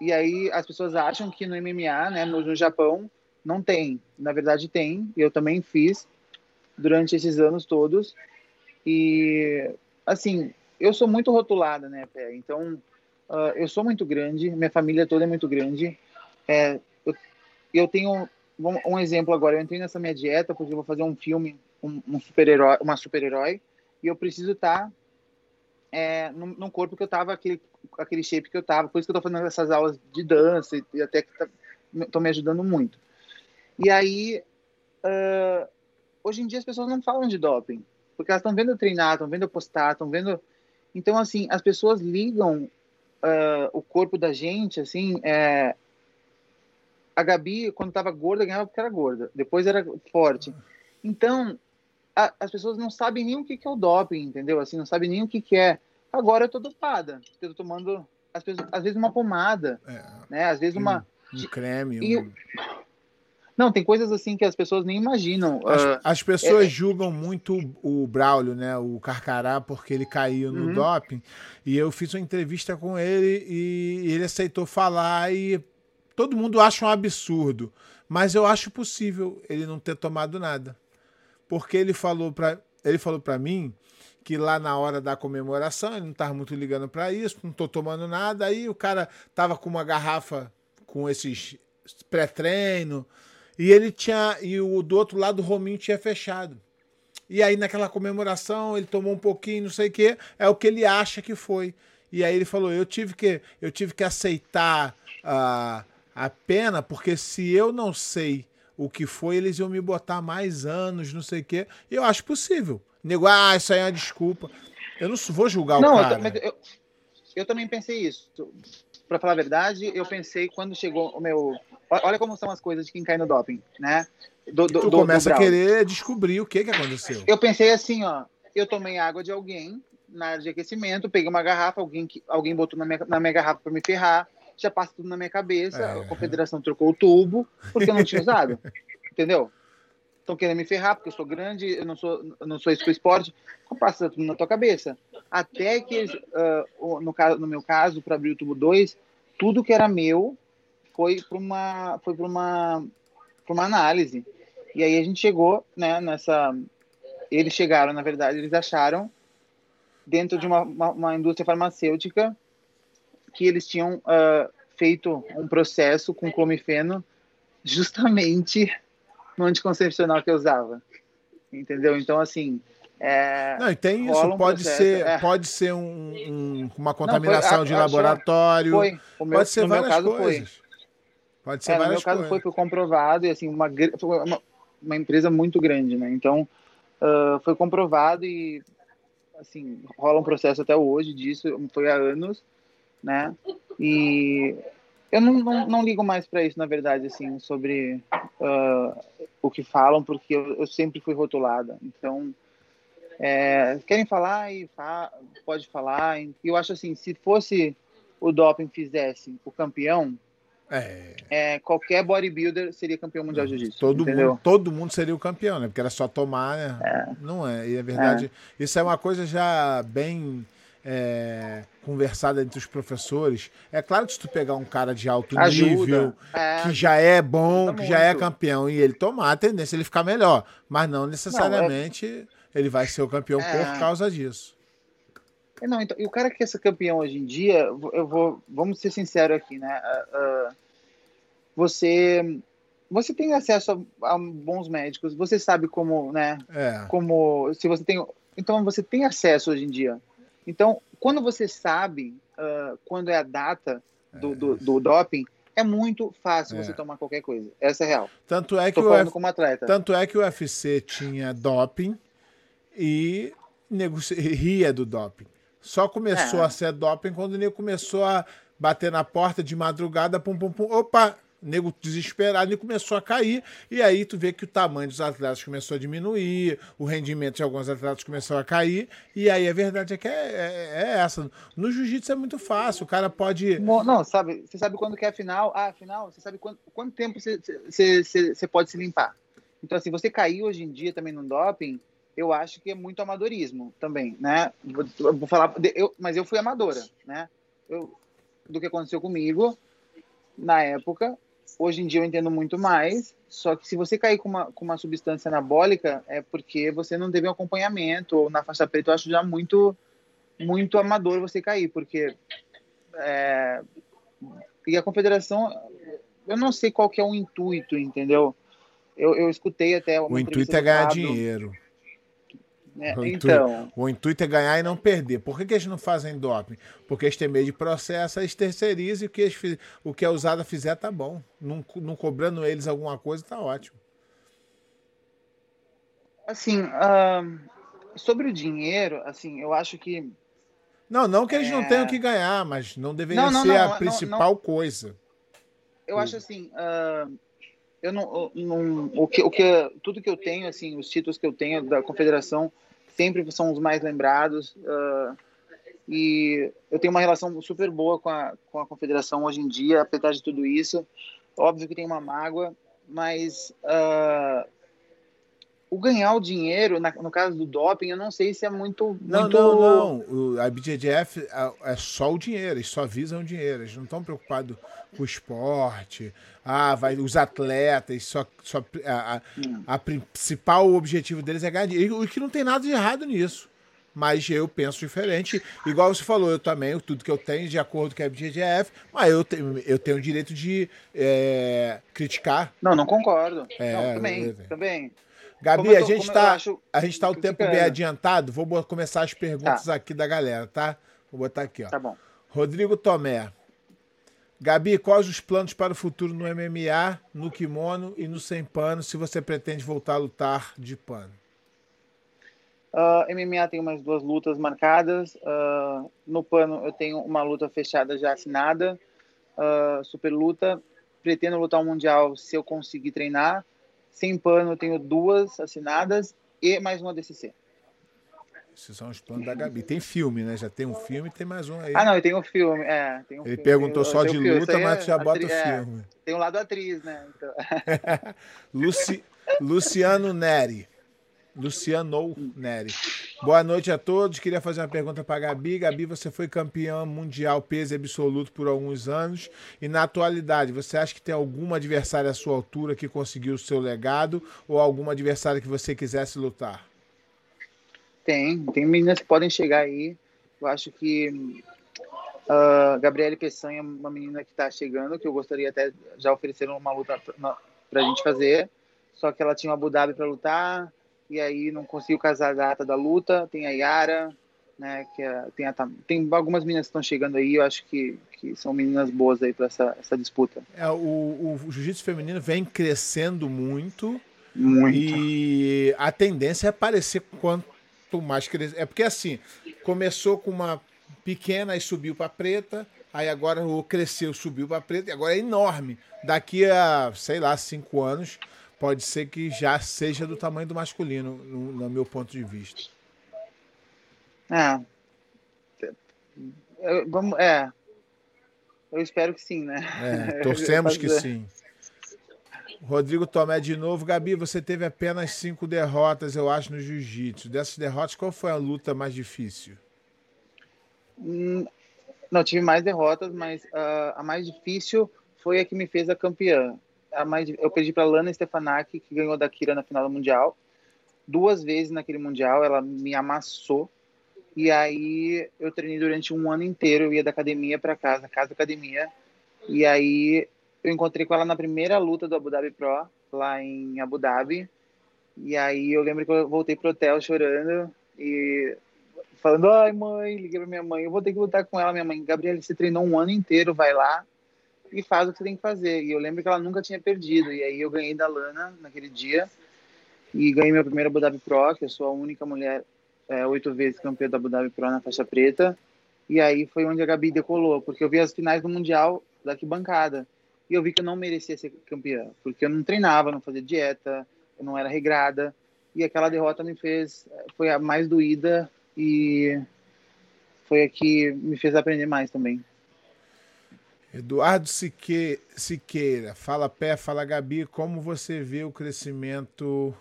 S2: e aí as pessoas acham que no MMA, né, no, no, Japão, não tem. Na verdade tem. Eu também fiz durante esses anos todos. E assim, eu sou muito rotulada, né, Pé? Então, uh, eu sou muito grande, minha família toda é muito grande. É, eu, tenho um exemplo agora. Eu entrei nessa minha dieta porque eu vou fazer um filme, um, um super-herói, uma super-herói, e eu preciso estar tá, é, no, no, corpo que eu tava, aquele, aquele shape que eu tava. Por isso que eu tô fazendo essas aulas de dança e, e até que tá, tô me ajudando muito. E aí, uh, hoje em dia as pessoas não falam de doping, porque elas estão vendo eu treinar, estão vendo eu postar, estão vendo. Então, assim, as pessoas ligam uh, o corpo da gente, assim, é... a Gabi, quando tava gorda, ganhava porque era gorda, depois era forte. Então, a, as pessoas não sabem nem o que, que é o doping, entendeu? Assim, não sabem nem o que, que é. Agora eu tô dopada, eu tô tomando, às vezes, às vezes uma pomada, é. né? Às vezes uma...
S1: Um, um creme,
S2: e, um... Não, tem coisas assim que as pessoas nem imaginam.
S1: As, uh, as pessoas é... julgam muito o Braulio, né? O Carcará, porque ele caiu no uhum. doping. E eu fiz uma entrevista com ele e ele aceitou falar e todo mundo acha um absurdo. Mas eu acho possível ele não ter tomado nada porque ele falou para ele falou para mim que lá na hora da comemoração ele não estava muito ligando para isso, não tô tomando nada. Aí o cara tava com uma garrafa com esses pré-treino e ele tinha e o do outro lado o Rominho tinha fechado. E aí naquela comemoração ele tomou um pouquinho, não sei o que, é o que ele acha que foi. E aí ele falou: "Eu tive que eu tive que aceitar a a pena porque se eu não sei o que foi, eles iam me botar mais anos, não sei o quê. E eu acho possível. Nego, ah, isso aí é uma desculpa. Eu não vou julgar não, o cara.
S2: Não, eu, eu, também pensei isso. Para falar a verdade, eu pensei quando chegou o meu. Olha como são as coisas de quem cai no doping, né?
S1: Do, do, tu do, começa a querer descobrir o que, que aconteceu.
S2: Eu pensei assim, ó. Eu tomei água de alguém na área de aquecimento, peguei uma garrafa, alguém, alguém botou na minha, na minha garrafa para me ferrar já passa tudo na minha cabeça. É. A confederação trocou o tubo porque eu não tinha usado. Entendeu? Estão querendo me ferrar porque eu sou grande, eu não sou, eu não sou isso com esporte. Passa tudo na tua cabeça. Até que, uh, no, caso, no meu caso, para abrir o tubo 2, tudo que era meu foi para uma, foi para uma, pra uma análise. E aí a gente chegou, né, nessa. Eles chegaram, na verdade, eles acharam dentro de uma, uma, uma indústria farmacêutica que eles tinham uh, feito um processo com clomifeno justamente no anticoncepcional que eu usava. Entendeu? Então, assim. É,
S1: não, e tem isso, um pode, processo, ser, é. pode ser um, um, uma contaminação não, foi, de laboratório. Foi. O meu, pode ser várias caso, coisas. Foi. Pode ser é, várias
S2: no meu caso foi, foi comprovado e assim, uma, uma, uma empresa muito grande, né? Então, uh, foi comprovado e assim, rola um processo até hoje disso, foi há anos né? E eu não, não, não ligo mais para isso, na verdade, assim, sobre uh, o que falam, porque eu, eu, sempre fui rotulada. Então, é, querem falar e fa pode falar. E eu acho assim, se fosse o doping fizesse o campeão, é. É, qualquer bodybuilder seria campeão mundial de jiu-jitsu.
S1: Todo mundo, todo mundo seria o campeão, né? Porque era só tomar, né? É. Não é. E é verdade. É. Isso é uma coisa já bem é, conversada entre os professores. É claro que se tu pegar um cara de alto Ajuda. nível, é, que já é bom, que já é campeão, e ele tomar, a tendência é ele ficar melhor. Mas não necessariamente não, é... ele vai ser o campeão é... por causa disso.
S2: É, não, então, e o cara que quer ser campeão hoje em dia, eu vou, vamos ser sinceros aqui, né? Uh, uh, você você tem acesso a, a, bons médicos, você sabe como, né? É. Como se você tem, então você tem acesso hoje em dia. Então, quando você sabe uh, quando é a data do, é. do, do, doping, é muito fácil é. você tomar qualquer coisa. Essa é real.
S1: Tanto é, que o F... como atleta. Tanto é que o UFC tinha doping e nego ria do doping. Só começou é. a ser doping quando o nego começou a bater na porta de madrugada, pum, pum, pum, opa, nego desesperado e começou a cair. E aí tu vê que o tamanho dos atletas começou a diminuir, o rendimento de alguns atletas começou a cair. E aí a verdade é que é, é, é essa. No jiu-jitsu é muito fácil, o cara pode.
S2: Não, sabe, você sabe quando que é a final? Ah, a final, você sabe quanto, quanto tempo você, você, você, você pode se limpar. Então, assim, você cair hoje em dia também no doping, eu acho que é muito amadorismo também, né? Vou, vou falar, eu, mas eu fui amadora, né? Eu, do que aconteceu comigo na época, Hoje em dia eu entendo muito mais, só que se você cair com uma, com uma substância anabólica, é porque você não teve um acompanhamento, ou na faixa preta eu acho já muito, muito amador você cair, porque é, e a confederação, eu não sei qual que é o intuito, entendeu? Eu, eu escutei até
S1: O intuito é ganhar dinheiro. É, o, intuito, então... o intuito é ganhar e não perder. Por que, que eles não fazem doping? Porque eles têm meio de processo, eles terceirizam e o que, eles, o que a usada fizer tá bom. Não, não cobrando eles alguma coisa, tá ótimo.
S2: Assim, uh, sobre o dinheiro, assim, eu acho que.
S1: Não, não que eles é... não tenham que ganhar, mas não deveria não, não, ser não, a principal coisa.
S2: Eu acho assim. Uh, eu não, não, o que, o que, tudo que eu tenho, assim, os títulos que eu tenho da confederação sempre são os mais lembrados. Uh, e eu tenho uma relação super boa com a, com a confederação hoje em dia, apesar de tudo isso. Óbvio que tem uma mágoa, mas uh, o ganhar o dinheiro, na, no caso do doping, eu não sei se é muito.
S1: Não,
S2: muito...
S1: não, não. O, a BJJF é, é, só o dinheiro, eles só visam o dinheiro, eles não estão preocupados com o esporte. Ah, vai, os atletas, só, só a, a, a principal objetivo deles é ganhar dinheiro. O que não tem nada de errado nisso. Mas eu penso diferente. Igual você falou, eu também, tudo que eu tenho de acordo com a BJJF, mas eu tenho, eu tenho o direito de é, criticar.
S2: Não, não concordo. É, não, também, também.
S1: Gabi, tô, a gente está a gente tá o tempo bem adiantado. Vou começar as perguntas tá. aqui da galera, tá? Vou botar aqui, ó.
S2: Tá bom.
S1: Rodrigo Tomé. Gabi, quais os planos para o futuro no MMA, no kimono e no sem pano, se você pretende voltar a lutar de pano?
S2: Uh, ah, MMA tem umas duas lutas marcadas. Uh, no pano eu tenho uma luta fechada já assinada. Uh, super luta. Pretendo lutar o um mundial se eu conseguir treinar. Sem pano, eu tenho duas assinadas e mais uma DCC.
S1: Esses são os planos da Gabi. Tem filme, né? Já tem um filme e tem mais um aí.
S2: Ah, não, tem um filme. É, um
S1: Ele
S2: filme.
S1: perguntou só de luta, mas é, já bota o
S2: é,
S1: filme.
S2: tem um lado atriz, né? Então...
S1: Luci, Luciano Neri. Luciano Neri. Boa noite a todos. Queria fazer uma pergunta para a Gabi. Gabi, você foi campeã mundial peso absoluto por alguns anos. E na atualidade, você acha que tem alguma adversária à sua altura que conseguiu o seu legado? Ou alguma adversária que você quisesse lutar?
S2: Tem. Tem meninas que podem chegar aí. Eu acho que uh, Gabriele Peçanha é uma menina que está chegando, que eu gostaria até já oferecer uma luta para a gente fazer. Só que ela tinha uma Abu Dhabi para lutar e aí não conseguiu casar a data da luta. Tem a Yara, né, que é, tem, a, tem algumas meninas que estão chegando aí, eu acho que, que são meninas boas aí para essa, essa disputa.
S1: É, o, o jiu-jitsu feminino vem crescendo muito.
S2: Muito.
S1: E a tendência é aparecer quanto mais crescer. É porque assim, começou com uma pequena e subiu para preta, aí agora o cresceu, subiu para preta, e agora é enorme. Daqui a, sei lá, cinco anos, pode ser que já seja do tamanho do masculino, no, no meu ponto de vista.
S2: É. Eu, vamos, é. Eu espero que sim, né?
S1: É, torcemos que sim. Rodrigo Tomé de novo. Gabi, você teve apenas cinco derrotas, eu acho, no jiu-jitsu. Dessas derrotas, qual foi a luta mais difícil?
S2: Hum, não, tive mais derrotas, mas uh, a mais difícil foi a que me fez a campeã a mais, eu perdi para Lana Stefanak, que ganhou da Kira na final do Mundial. Duas vezes naquele Mundial, ela me amassou. E aí eu treinei durante um ano inteiro, eu ia da academia para casa, casa academia. E aí eu encontrei com ela na primeira luta do Abu Dhabi Pro, lá em Abu Dhabi. E aí eu lembro que eu voltei pro hotel chorando e falando: ai mãe, liguei pra minha mãe, eu vou ter que lutar com ela. Minha mãe, Gabriela, você treinou um ano inteiro, vai lá e faz o que você tem que fazer. E eu lembro que ela nunca tinha perdido. E aí eu ganhei da Lana naquele dia e ganhei meu primeiro Abu Dhabi Pro, que eu sou a única mulher é, oito vezes campeã da Abu Dhabi Pro na faixa preta. E aí foi onde a Gabi decolou, porque eu vi as finais do Mundial daqui bancada. E eu vi que eu não merecia ser campeã, porque eu não treinava, não fazia dieta, eu não era regrada. E aquela derrota me fez, foi a mais doída e foi a que me fez aprender mais também.
S1: Eduardo Sique, Siqueira, fala Pé, fala Gabi, como você vê o crescimento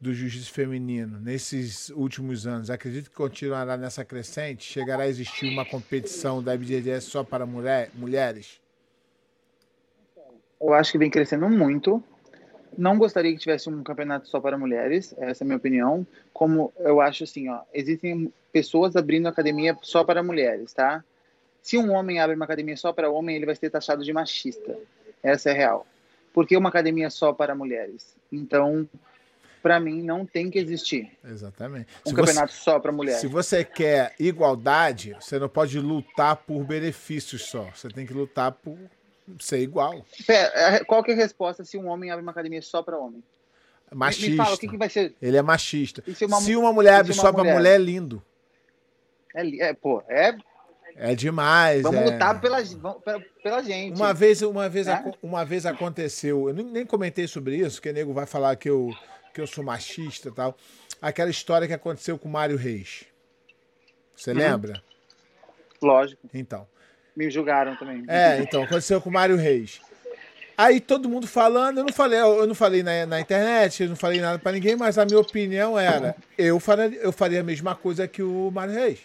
S1: do jiu-jitsu feminino nesses últimos anos? Acredito que continuará nessa crescente? Chegará a existir uma competição da IBJJS só para mulher, mulheres?
S2: Eu acho que vem crescendo muito. Não gostaria que tivesse um campeonato só para mulheres, essa é a minha opinião. Como eu acho assim, ó, existem pessoas abrindo academia só para mulheres, tá? Se um homem abre uma academia só para homem, ele vai ser taxado de machista. Essa é real. Porque uma academia só para mulheres. Então, para mim, não tem que existir.
S1: Exatamente.
S2: Um se campeonato você, só para mulheres.
S1: Se você quer igualdade, você não pode lutar por benefícios só. Você tem que lutar por ser igual.
S2: Pera, qual que é a resposta se um homem abre uma academia só para homem?
S1: Machista. Me
S2: fala, o que, que vai ser?
S1: Ele é machista. Se uma, se uma, mulher abre só para mulher, é lindo.
S2: É, é, pô, é.
S1: É demais.
S2: Vamos
S1: é...
S2: lutar pela, pela, pela gente.
S1: Uma vez, uma vez, é? uma vez aconteceu. Eu nem comentei sobre isso, que o nego vai falar que eu, que eu sou machista e tal. Aquela história que aconteceu com o Mário Reis. Você uhum. lembra?
S2: Lógico.
S1: Então
S2: me julgaram também.
S1: É, então, aconteceu com o Mário Reis. Aí todo mundo falando, eu não falei, eu não falei na, na internet, eu não falei nada para ninguém, mas a minha opinião era, eu faria, eu faria a mesma coisa que o Mário Reis.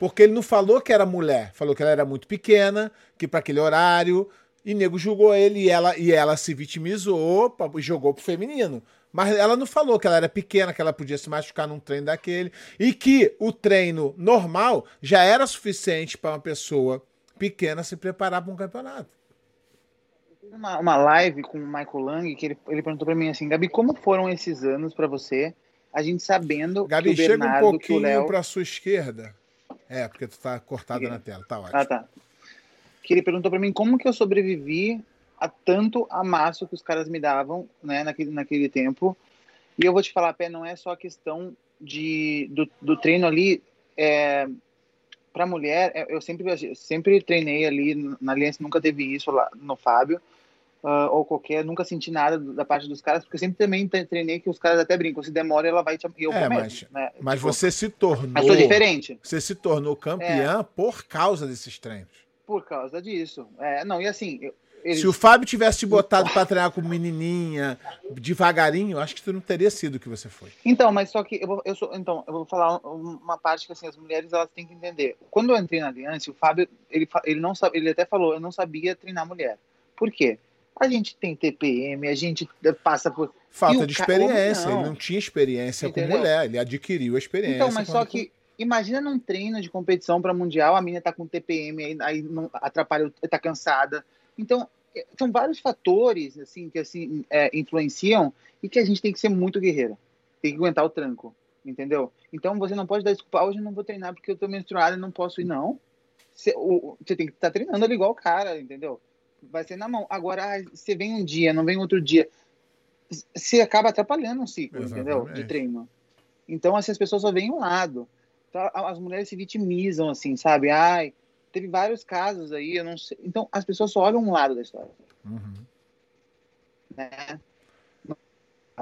S1: Porque ele não falou que era mulher, falou que ela era muito pequena, que para aquele horário, e nego julgou ele e ela, e ela se vitimizou e jogou pro feminino. Mas ela não falou que ela era pequena, que ela podia se machucar num treino daquele, e que o treino normal já era suficiente para uma pessoa pequena se preparar para um campeonato.
S2: Uma, uma live com o Michael Lang que ele, ele perguntou para mim assim, Gabi, como foram esses anos para você? A gente sabendo
S1: Gabi,
S2: que
S1: o Bernardo, chega um pouquinho para sua esquerda. É, porque tu tá cortada na tela, tá ótimo.
S2: Ah, tá. Que ele perguntou para mim como que eu sobrevivi a tanto amasso que os caras me davam, né, naquele, naquele tempo. E eu vou te falar, Pé, não é só a questão de, do, do treino ali, é, para mulher, é, eu sempre eu sempre treinei ali na Aliança, nunca teve isso lá no Fábio. Uh, ou qualquer, nunca senti nada da parte dos caras, porque eu sempre também treinei que os caras até brincam, se demora ela vai te eu
S1: é, mas, né? mas tipo, você se tornou
S2: mas diferente.
S1: Você se tornou campeã é. por causa desses treinos.
S2: Por causa disso. É, não, e assim, eu,
S1: se o Fábio tivesse te botado para treinar com menininha, devagarinho, acho que tu não teria sido o que você foi.
S2: Então, mas só que eu, vou, eu sou, então, eu vou falar uma parte que assim as mulheres elas têm que entender. Quando eu entrei na Aliança, o Fábio, ele ele não sabe, ele até falou, eu não sabia treinar mulher. Por quê? A gente tem TPM, a gente passa por
S1: falta de experiência, não. ele não tinha experiência Entendeu? com mulher, ele adquiriu a experiência.
S2: Então, mas só que imagina num treino de competição para mundial, a menina tá com TPM, aí, aí não atrapalha, tá cansada então, é, são vários fatores assim que assim é, influenciam e que a gente tem que ser muito guerreiro. Tem que aguentar o tranco, entendeu? Então você não pode dar desculpa, ah, hoje eu não vou treinar porque eu tô menstruada e não posso ir, não. Você, o, você tem que estar tá treinando ali igual o cara, entendeu? Vai ser na mão. Agora, você vem um dia, não vem outro dia. Você acaba atrapalhando um ciclo, Exatamente. entendeu? De treino. Então, assim, as pessoas só veem um lado. Então, as mulheres se vitimizam, assim, sabe? Ai, teve vários casos aí, eu não sei. Então, as pessoas só olham um lado da história. Uhum. Né?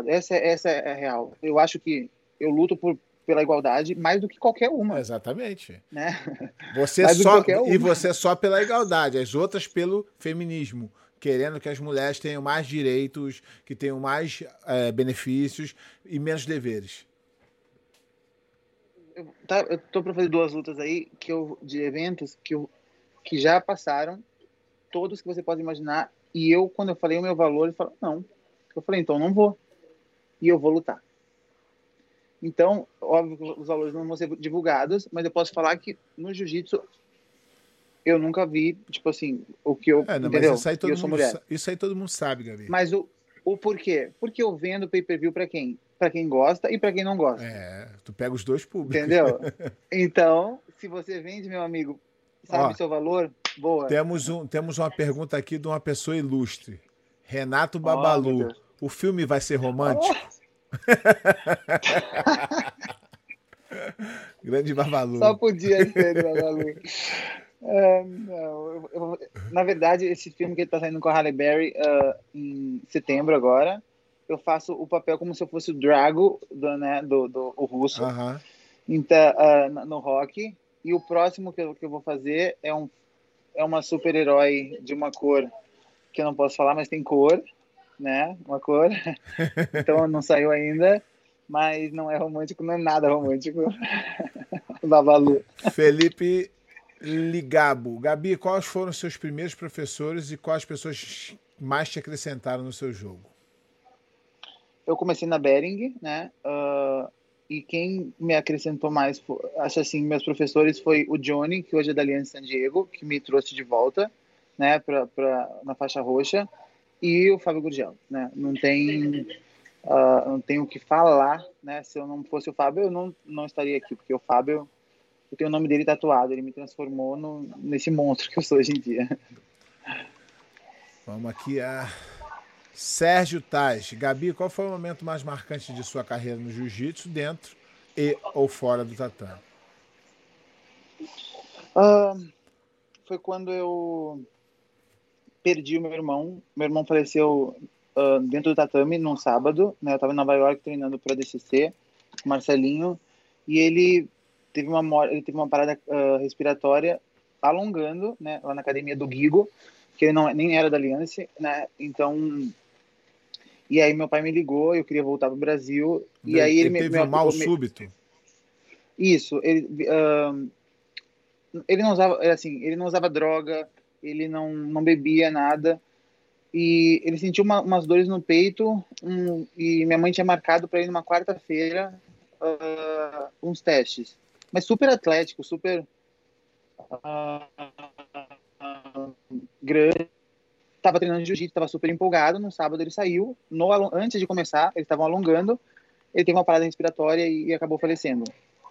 S2: Essa, essa é a real. Eu acho que eu luto por, pela igualdade mais do que qualquer uma.
S1: Exatamente.
S2: Né?
S1: Você só e você só pela igualdade, as outras pelo feminismo, querendo que as mulheres tenham mais direitos, que tenham mais é, benefícios e menos deveres
S2: eu, tá, eu tô para fazer duas lutas aí que eu, de eventos que, eu, que já passaram, todos que você pode imaginar. E eu, quando eu falei o meu valor, ele falou, não. Eu falei, então não vou. E eu vou lutar. Então, óbvio que os valores não vão ser divulgados, mas eu posso falar que no jiu-jitsu eu nunca vi, tipo assim, o que eu. É, não, entendeu?
S1: Isso aí, todo mundo, isso aí todo mundo sabe, Gabi.
S2: Mas o, o porquê? Porque eu vendo pay-per-view para quem? para quem gosta e para quem não gosta.
S1: É, tu pega os dois públicos.
S2: Entendeu? Então, se você vende, meu amigo, sabe Ó, seu valor, boa.
S1: Temos, um, temos uma pergunta aqui de uma pessoa ilustre. Renato Babalu. Oh, o filme vai ser romântico? Oh. Grande Babalu.
S2: Só podia ser Babalu. Uh, não, eu, eu, na verdade, esse filme que ele tá saindo com a Halle Berry uh, em setembro agora, eu faço o papel como se eu fosse o Drago do, né, do, do o russo, uh -huh. então, uh, no rock. E o próximo que eu, que eu vou fazer é um é uma super-herói de uma cor que eu não posso falar, mas tem cor, né? Uma cor. então não saiu ainda, mas não é romântico, não é nada romântico. Babalu.
S1: Felipe Ligabo. Gabi, quais foram os seus primeiros professores e quais pessoas mais te acrescentaram no seu jogo?
S2: Eu comecei na Bering, né? Uh, e quem me acrescentou mais, acho assim, meus professores foi o Johnny, que hoje é da Aliança San Diego, que me trouxe de volta, né, pra, pra, na faixa roxa, e o Fábio Gurgel, né? Não tem, uh, não tenho o que falar, né? Se eu não fosse o Fábio, eu não, não estaria aqui, porque o Fábio eu tenho o nome dele tatuado, ele me transformou no, nesse monstro que eu sou hoje em dia.
S1: Vamos aqui a Sérgio Tais. Gabi, qual foi o momento mais marcante de sua carreira no jiu-jitsu, dentro e ou fora do tatame?
S2: Uh, foi quando eu perdi o meu irmão. Meu irmão faleceu uh, dentro do tatame num sábado. Né? Eu estava em Nova York treinando para DCC, Marcelinho, e ele teve uma, ele teve uma parada uh, respiratória alongando, né, lá na academia do Gigo, que ele não nem era da Aliança, né? Então, e aí meu pai me ligou, eu queria voltar para o Brasil e aí ele,
S1: ele teve
S2: me,
S1: um mal me, súbito.
S2: Isso, ele uh, ele não usava, assim, ele não usava droga, ele não não bebia nada e ele sentiu uma, umas dores no peito um, e minha mãe tinha marcado para ele numa quarta-feira uh, uns testes mas super atlético, super uh, grande. Tava treinando jiu-jitsu, tava super empolgado. No sábado ele saiu. No, antes de começar, eles estavam alongando. Ele teve uma parada respiratória e, e, acabou falecendo.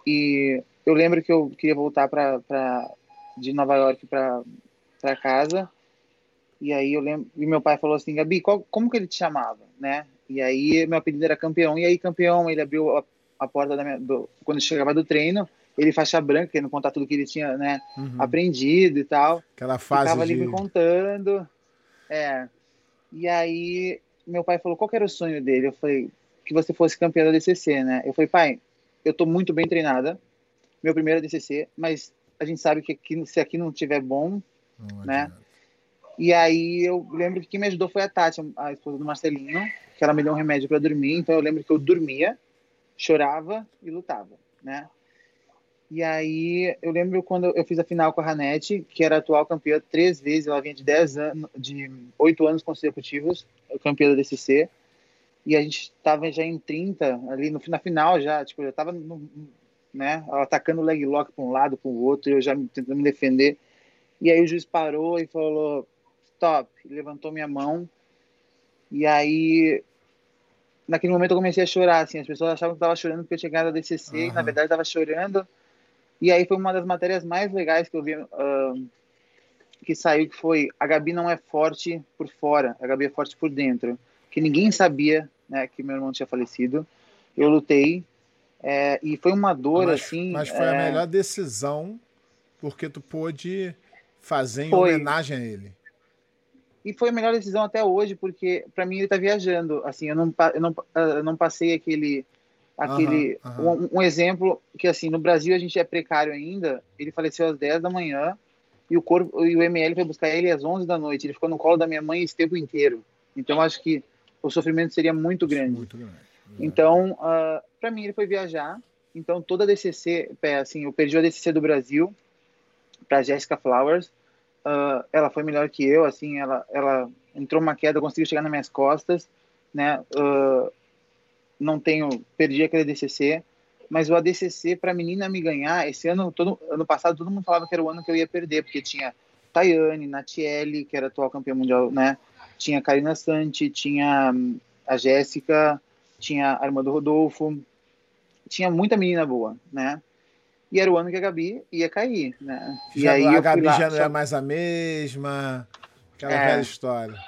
S2: E eu lembro que eu queria voltar para de Nova York para casa. E aí eu lembro, e meu pai falou assim, Gabi, qual, como que ele te chamava, né? E aí meu apelido era campeão. E aí campeão, ele abriu a, a porta da minha, do, quando chegava do treino ele faixa branca, querendo contar tudo que ele tinha né, uhum. aprendido e tal.
S1: Aquela fase
S2: Ficava
S1: de...
S2: ali me contando. É. E aí, meu pai falou, qual era o sonho dele? Eu falei, que você fosse campeã da DCC, né? Eu falei, pai, eu tô muito bem treinada, meu primeiro DCC, mas a gente sabe que aqui, se aqui não tiver bom, não né? E aí eu lembro que quem me ajudou foi a Tati, a esposa do Marcelinho, que ela me deu um remédio para dormir, então eu lembro que eu dormia, chorava e lutava, né? E aí eu lembro quando eu fiz a final com a Ranete, que era atual campeã três vezes, ela vinha de 10 anos, de oito anos consecutivos, campeã da DCC. E a gente estava já em 30, ali no, na final já, tipo, eu tava no, né, atacando o leg lock para um lado, para o outro, e eu já tentando me defender. E aí o juiz parou e falou: "Stop", levantou minha mão. E aí naquele momento eu comecei a chorar, assim, as pessoas achavam que eu estava chorando porque eu tinha ganhado a DCC, uhum. e na verdade eu estava chorando e aí foi uma das matérias mais legais que eu vi uh, que saiu, que foi a Gabi não é forte por fora, a Gabi é forte por dentro. Que ninguém sabia né, que meu irmão tinha falecido. Eu lutei é, e foi uma dor
S1: mas,
S2: assim.
S1: Mas foi
S2: é...
S1: a melhor decisão porque tu pôde fazer em foi. homenagem a ele.
S2: E foi a melhor decisão até hoje, porque para mim ele está viajando. Assim, eu não, eu não, eu não passei aquele aquele uhum, uhum. Um, um, exemplo que assim no Brasil a gente é precário ainda ele faleceu às 10 da manhã e o corpo e o ML foi buscar ele às 11 da noite ele ficou no colo da minha mãe esse tempo inteiro então acho que o sofrimento seria muito grande, muito grande então uh, ah, para mim ele foi viajar então toda a DCC assim eu perdi a DCC do Brasil para Jessica Flowers uh, ela foi melhor que eu assim ela ela entrou uma queda conseguiu chegar nas minhas costas né uh, não tenho, perdi aquele ADCC, mas o ADCC para menina me ganhar, esse ano, todo, ano passado todo mundo falava que era o ano que eu ia perder, porque tinha Tayane, Natiele, que era atual campeã mundial, né? Tinha Karina Santi, tinha hum, a Jéssica, tinha a irmã do Rodolfo, tinha muita menina boa, né? E era o ano que a Gabi ia cair, né?
S1: E já, aí a Gabi lá, já não só... é mais a mesma, aquela é, velha história.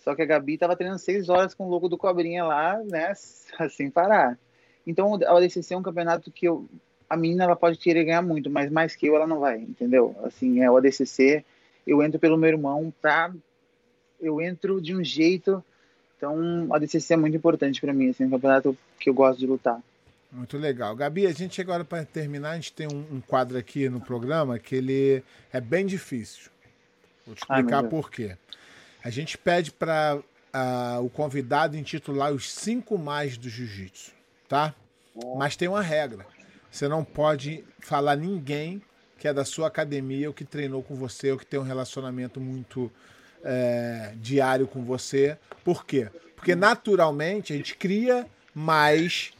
S2: Só que a Gabi tava treinando seis horas com o logo do Cobrinha lá, né? Sem parar. Então, a ODCC é um campeonato que eu a menina ela pode querer ganhar muito, mas mais que eu ela não vai, entendeu? Assim, é o ADCC, eu entro pelo meu irmão pra eu entro de um jeito, então o ADCC é muito importante para mim, assim, é um campeonato que eu gosto de lutar.
S1: Muito legal. Gabi, a gente agora para terminar, a gente tem um, um, quadro aqui no programa que ele é bem difícil. Vou te explicar Ai, por quê. A gente pede para uh, o convidado intitular os cinco mais do jiu-jitsu, tá? Mas tem uma regra. Você não pode falar ninguém que é da sua academia ou que treinou com você ou que tem um relacionamento muito é, diário com você. Por quê? Porque naturalmente a gente cria mais.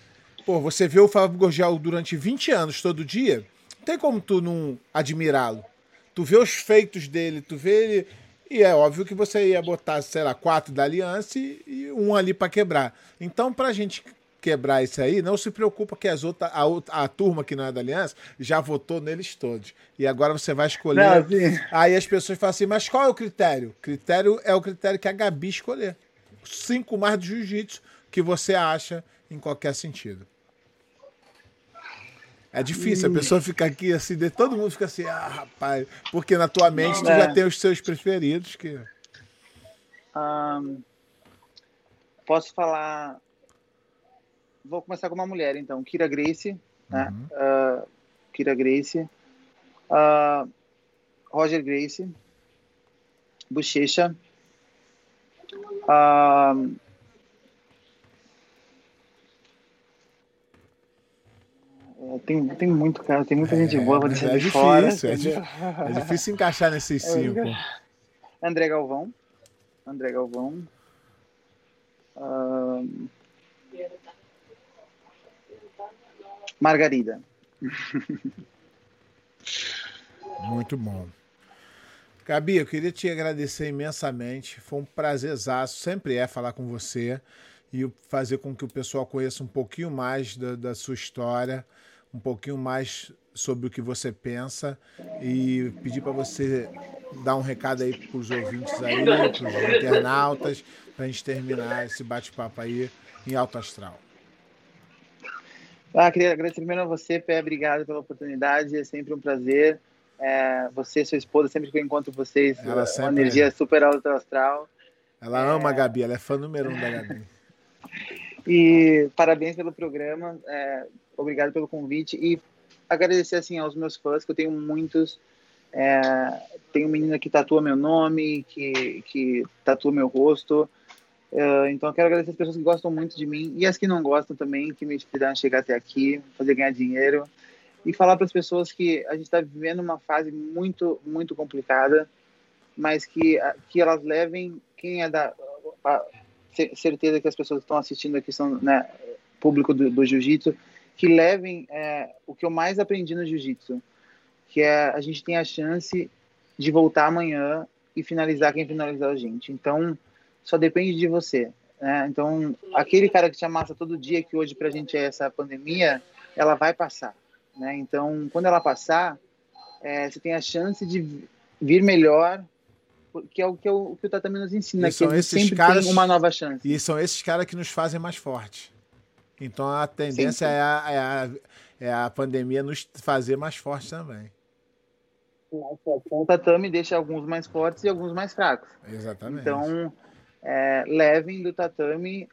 S1: Pô, você vê o Fábio Gorgel durante 20 anos todo dia, não tem como tu não admirá-lo. Tu vê os feitos dele, tu vê ele. E é óbvio que você ia botar, sei lá, quatro da aliança e, e um ali para quebrar. Então, pra gente quebrar isso aí, não se preocupa que as outras, a, a turma que não é da Aliança já votou neles todos. E agora você vai escolher. Não, aí as pessoas falam assim, mas qual é o critério? Critério é o critério que a Gabi escolher. Cinco mais do jiu-jitsu que você acha em qualquer sentido. É difícil, a pessoa fica aqui assim, todo mundo fica assim, ah, rapaz, porque na tua mente tu é. já tem os seus preferidos que.
S2: Um, posso falar vou começar com uma mulher, então. Kira Grace, né? Uh, Kira Grace. Uh, Roger Grace. Bochecha. Uh, tem, tem muito, cara, tem muita gente boa, é de difícil, fora.
S1: É, é, difícil encaixar nesses cinco.
S2: André Galvão. André Galvão. Uh, Margarida.
S1: Muito bom. Gabi, eu queria te agradecer imensamente. Foi um prazerzaço, sempre é falar com você e fazer com que o pessoal conheça um pouquinho mais da, da sua história, um pouquinho mais sobre o que você pensa e pedir para você dar um recado aí para os ouvintes aí, para os internautas, para a gente terminar esse bate-papo aí em alto astral.
S2: Ah, queria agradecer primeiro a você, Pé, obrigado pela oportunidade, é sempre um prazer. É, você e sua esposa, sempre que eu encontro vocês, ela uma energia é. super alto astral.
S1: Ela é... ama a Gabi, ela é fã número um da Gabi.
S2: e parabéns pelo programa, é, obrigado pelo convite e agradecer assim aos meus fãs, que eu tenho muitos. É, tem uma menina que tatua meu nome, que, que tatua meu rosto. Uh, então eu quero agradecer as pessoas que gostam muito de mim e as que não gostam também, que me inspiraram a chegar até aqui, fazer ganhar dinheiro e falar para as pessoas que a gente está vivendo uma fase muito, muito complicada, mas que, que elas levem, quem é da certeza que as pessoas que estão assistindo aqui são né, público do, do jiu-jitsu, que levem é, o que eu mais aprendi no jiu-jitsu, que é a gente tem a chance de voltar amanhã e finalizar quem finalizar a gente. Então, só depende de você. Né? Então, aquele cara que te amassa todo dia, que hoje para a gente é essa pandemia, ela vai passar. Né? Então, quando ela passar, é, você tem a chance de vir melhor, que é o que, o, que o tatame nos ensina, e que a sempre caras, tem uma nova chance.
S1: E são esses caras que nos fazem mais fortes. Então, a tendência é a, é, a, é a pandemia nos fazer mais fortes também.
S2: O tatame deixa alguns mais fortes e alguns mais fracos.
S1: Exatamente.
S2: Então, é, levem do tatame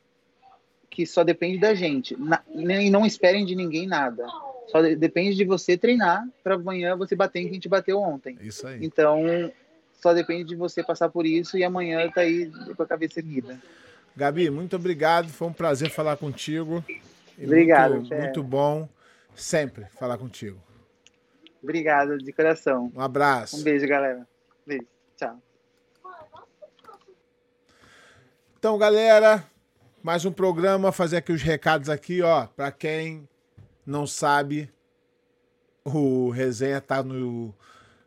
S2: que só depende da gente. Na, e não esperem de ninguém nada. Só depende de você treinar para amanhã você bater em quem te bateu ontem.
S1: Isso aí.
S2: Então, só depende de você passar por isso e amanhã tá aí com a cabeça erguida.
S1: Gabi, muito obrigado. Foi um prazer falar contigo.
S2: Obrigado.
S1: Muito, muito bom sempre falar contigo.
S2: Obrigado, de coração.
S1: Um abraço.
S2: Um beijo, galera. Beijo. Tchau.
S1: Então, galera, mais um programa, fazer aqui os recados aqui, ó, para quem não sabe, o Resenha tá no,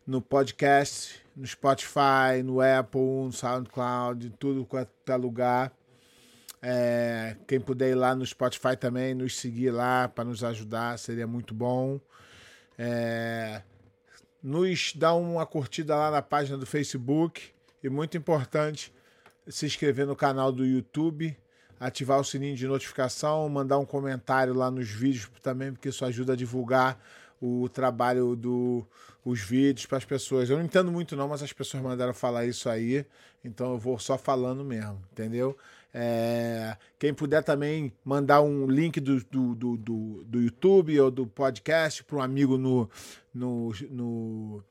S1: no podcast, no Spotify, no Apple, no SoundCloud, tudo quanto é lugar. É, quem puder ir lá no Spotify também, nos seguir lá para nos ajudar, seria muito bom. É, nos dá uma curtida lá na página do Facebook e muito importante, se inscrever no canal do YouTube, ativar o sininho de notificação, mandar um comentário lá nos vídeos também, porque isso ajuda a divulgar o trabalho do os vídeos para as pessoas. Eu não entendo muito não, mas as pessoas mandaram falar isso aí, então eu vou só falando mesmo, entendeu? É, quem puder também mandar um link do, do, do, do, do YouTube ou do podcast para um amigo no, no, no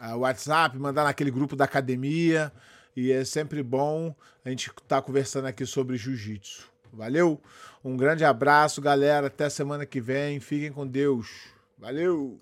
S1: uh, WhatsApp, mandar naquele grupo da academia. E é sempre bom a gente estar tá conversando aqui sobre jiu-jitsu. Valeu? Um grande abraço, galera. Até semana que vem. Fiquem com Deus. Valeu!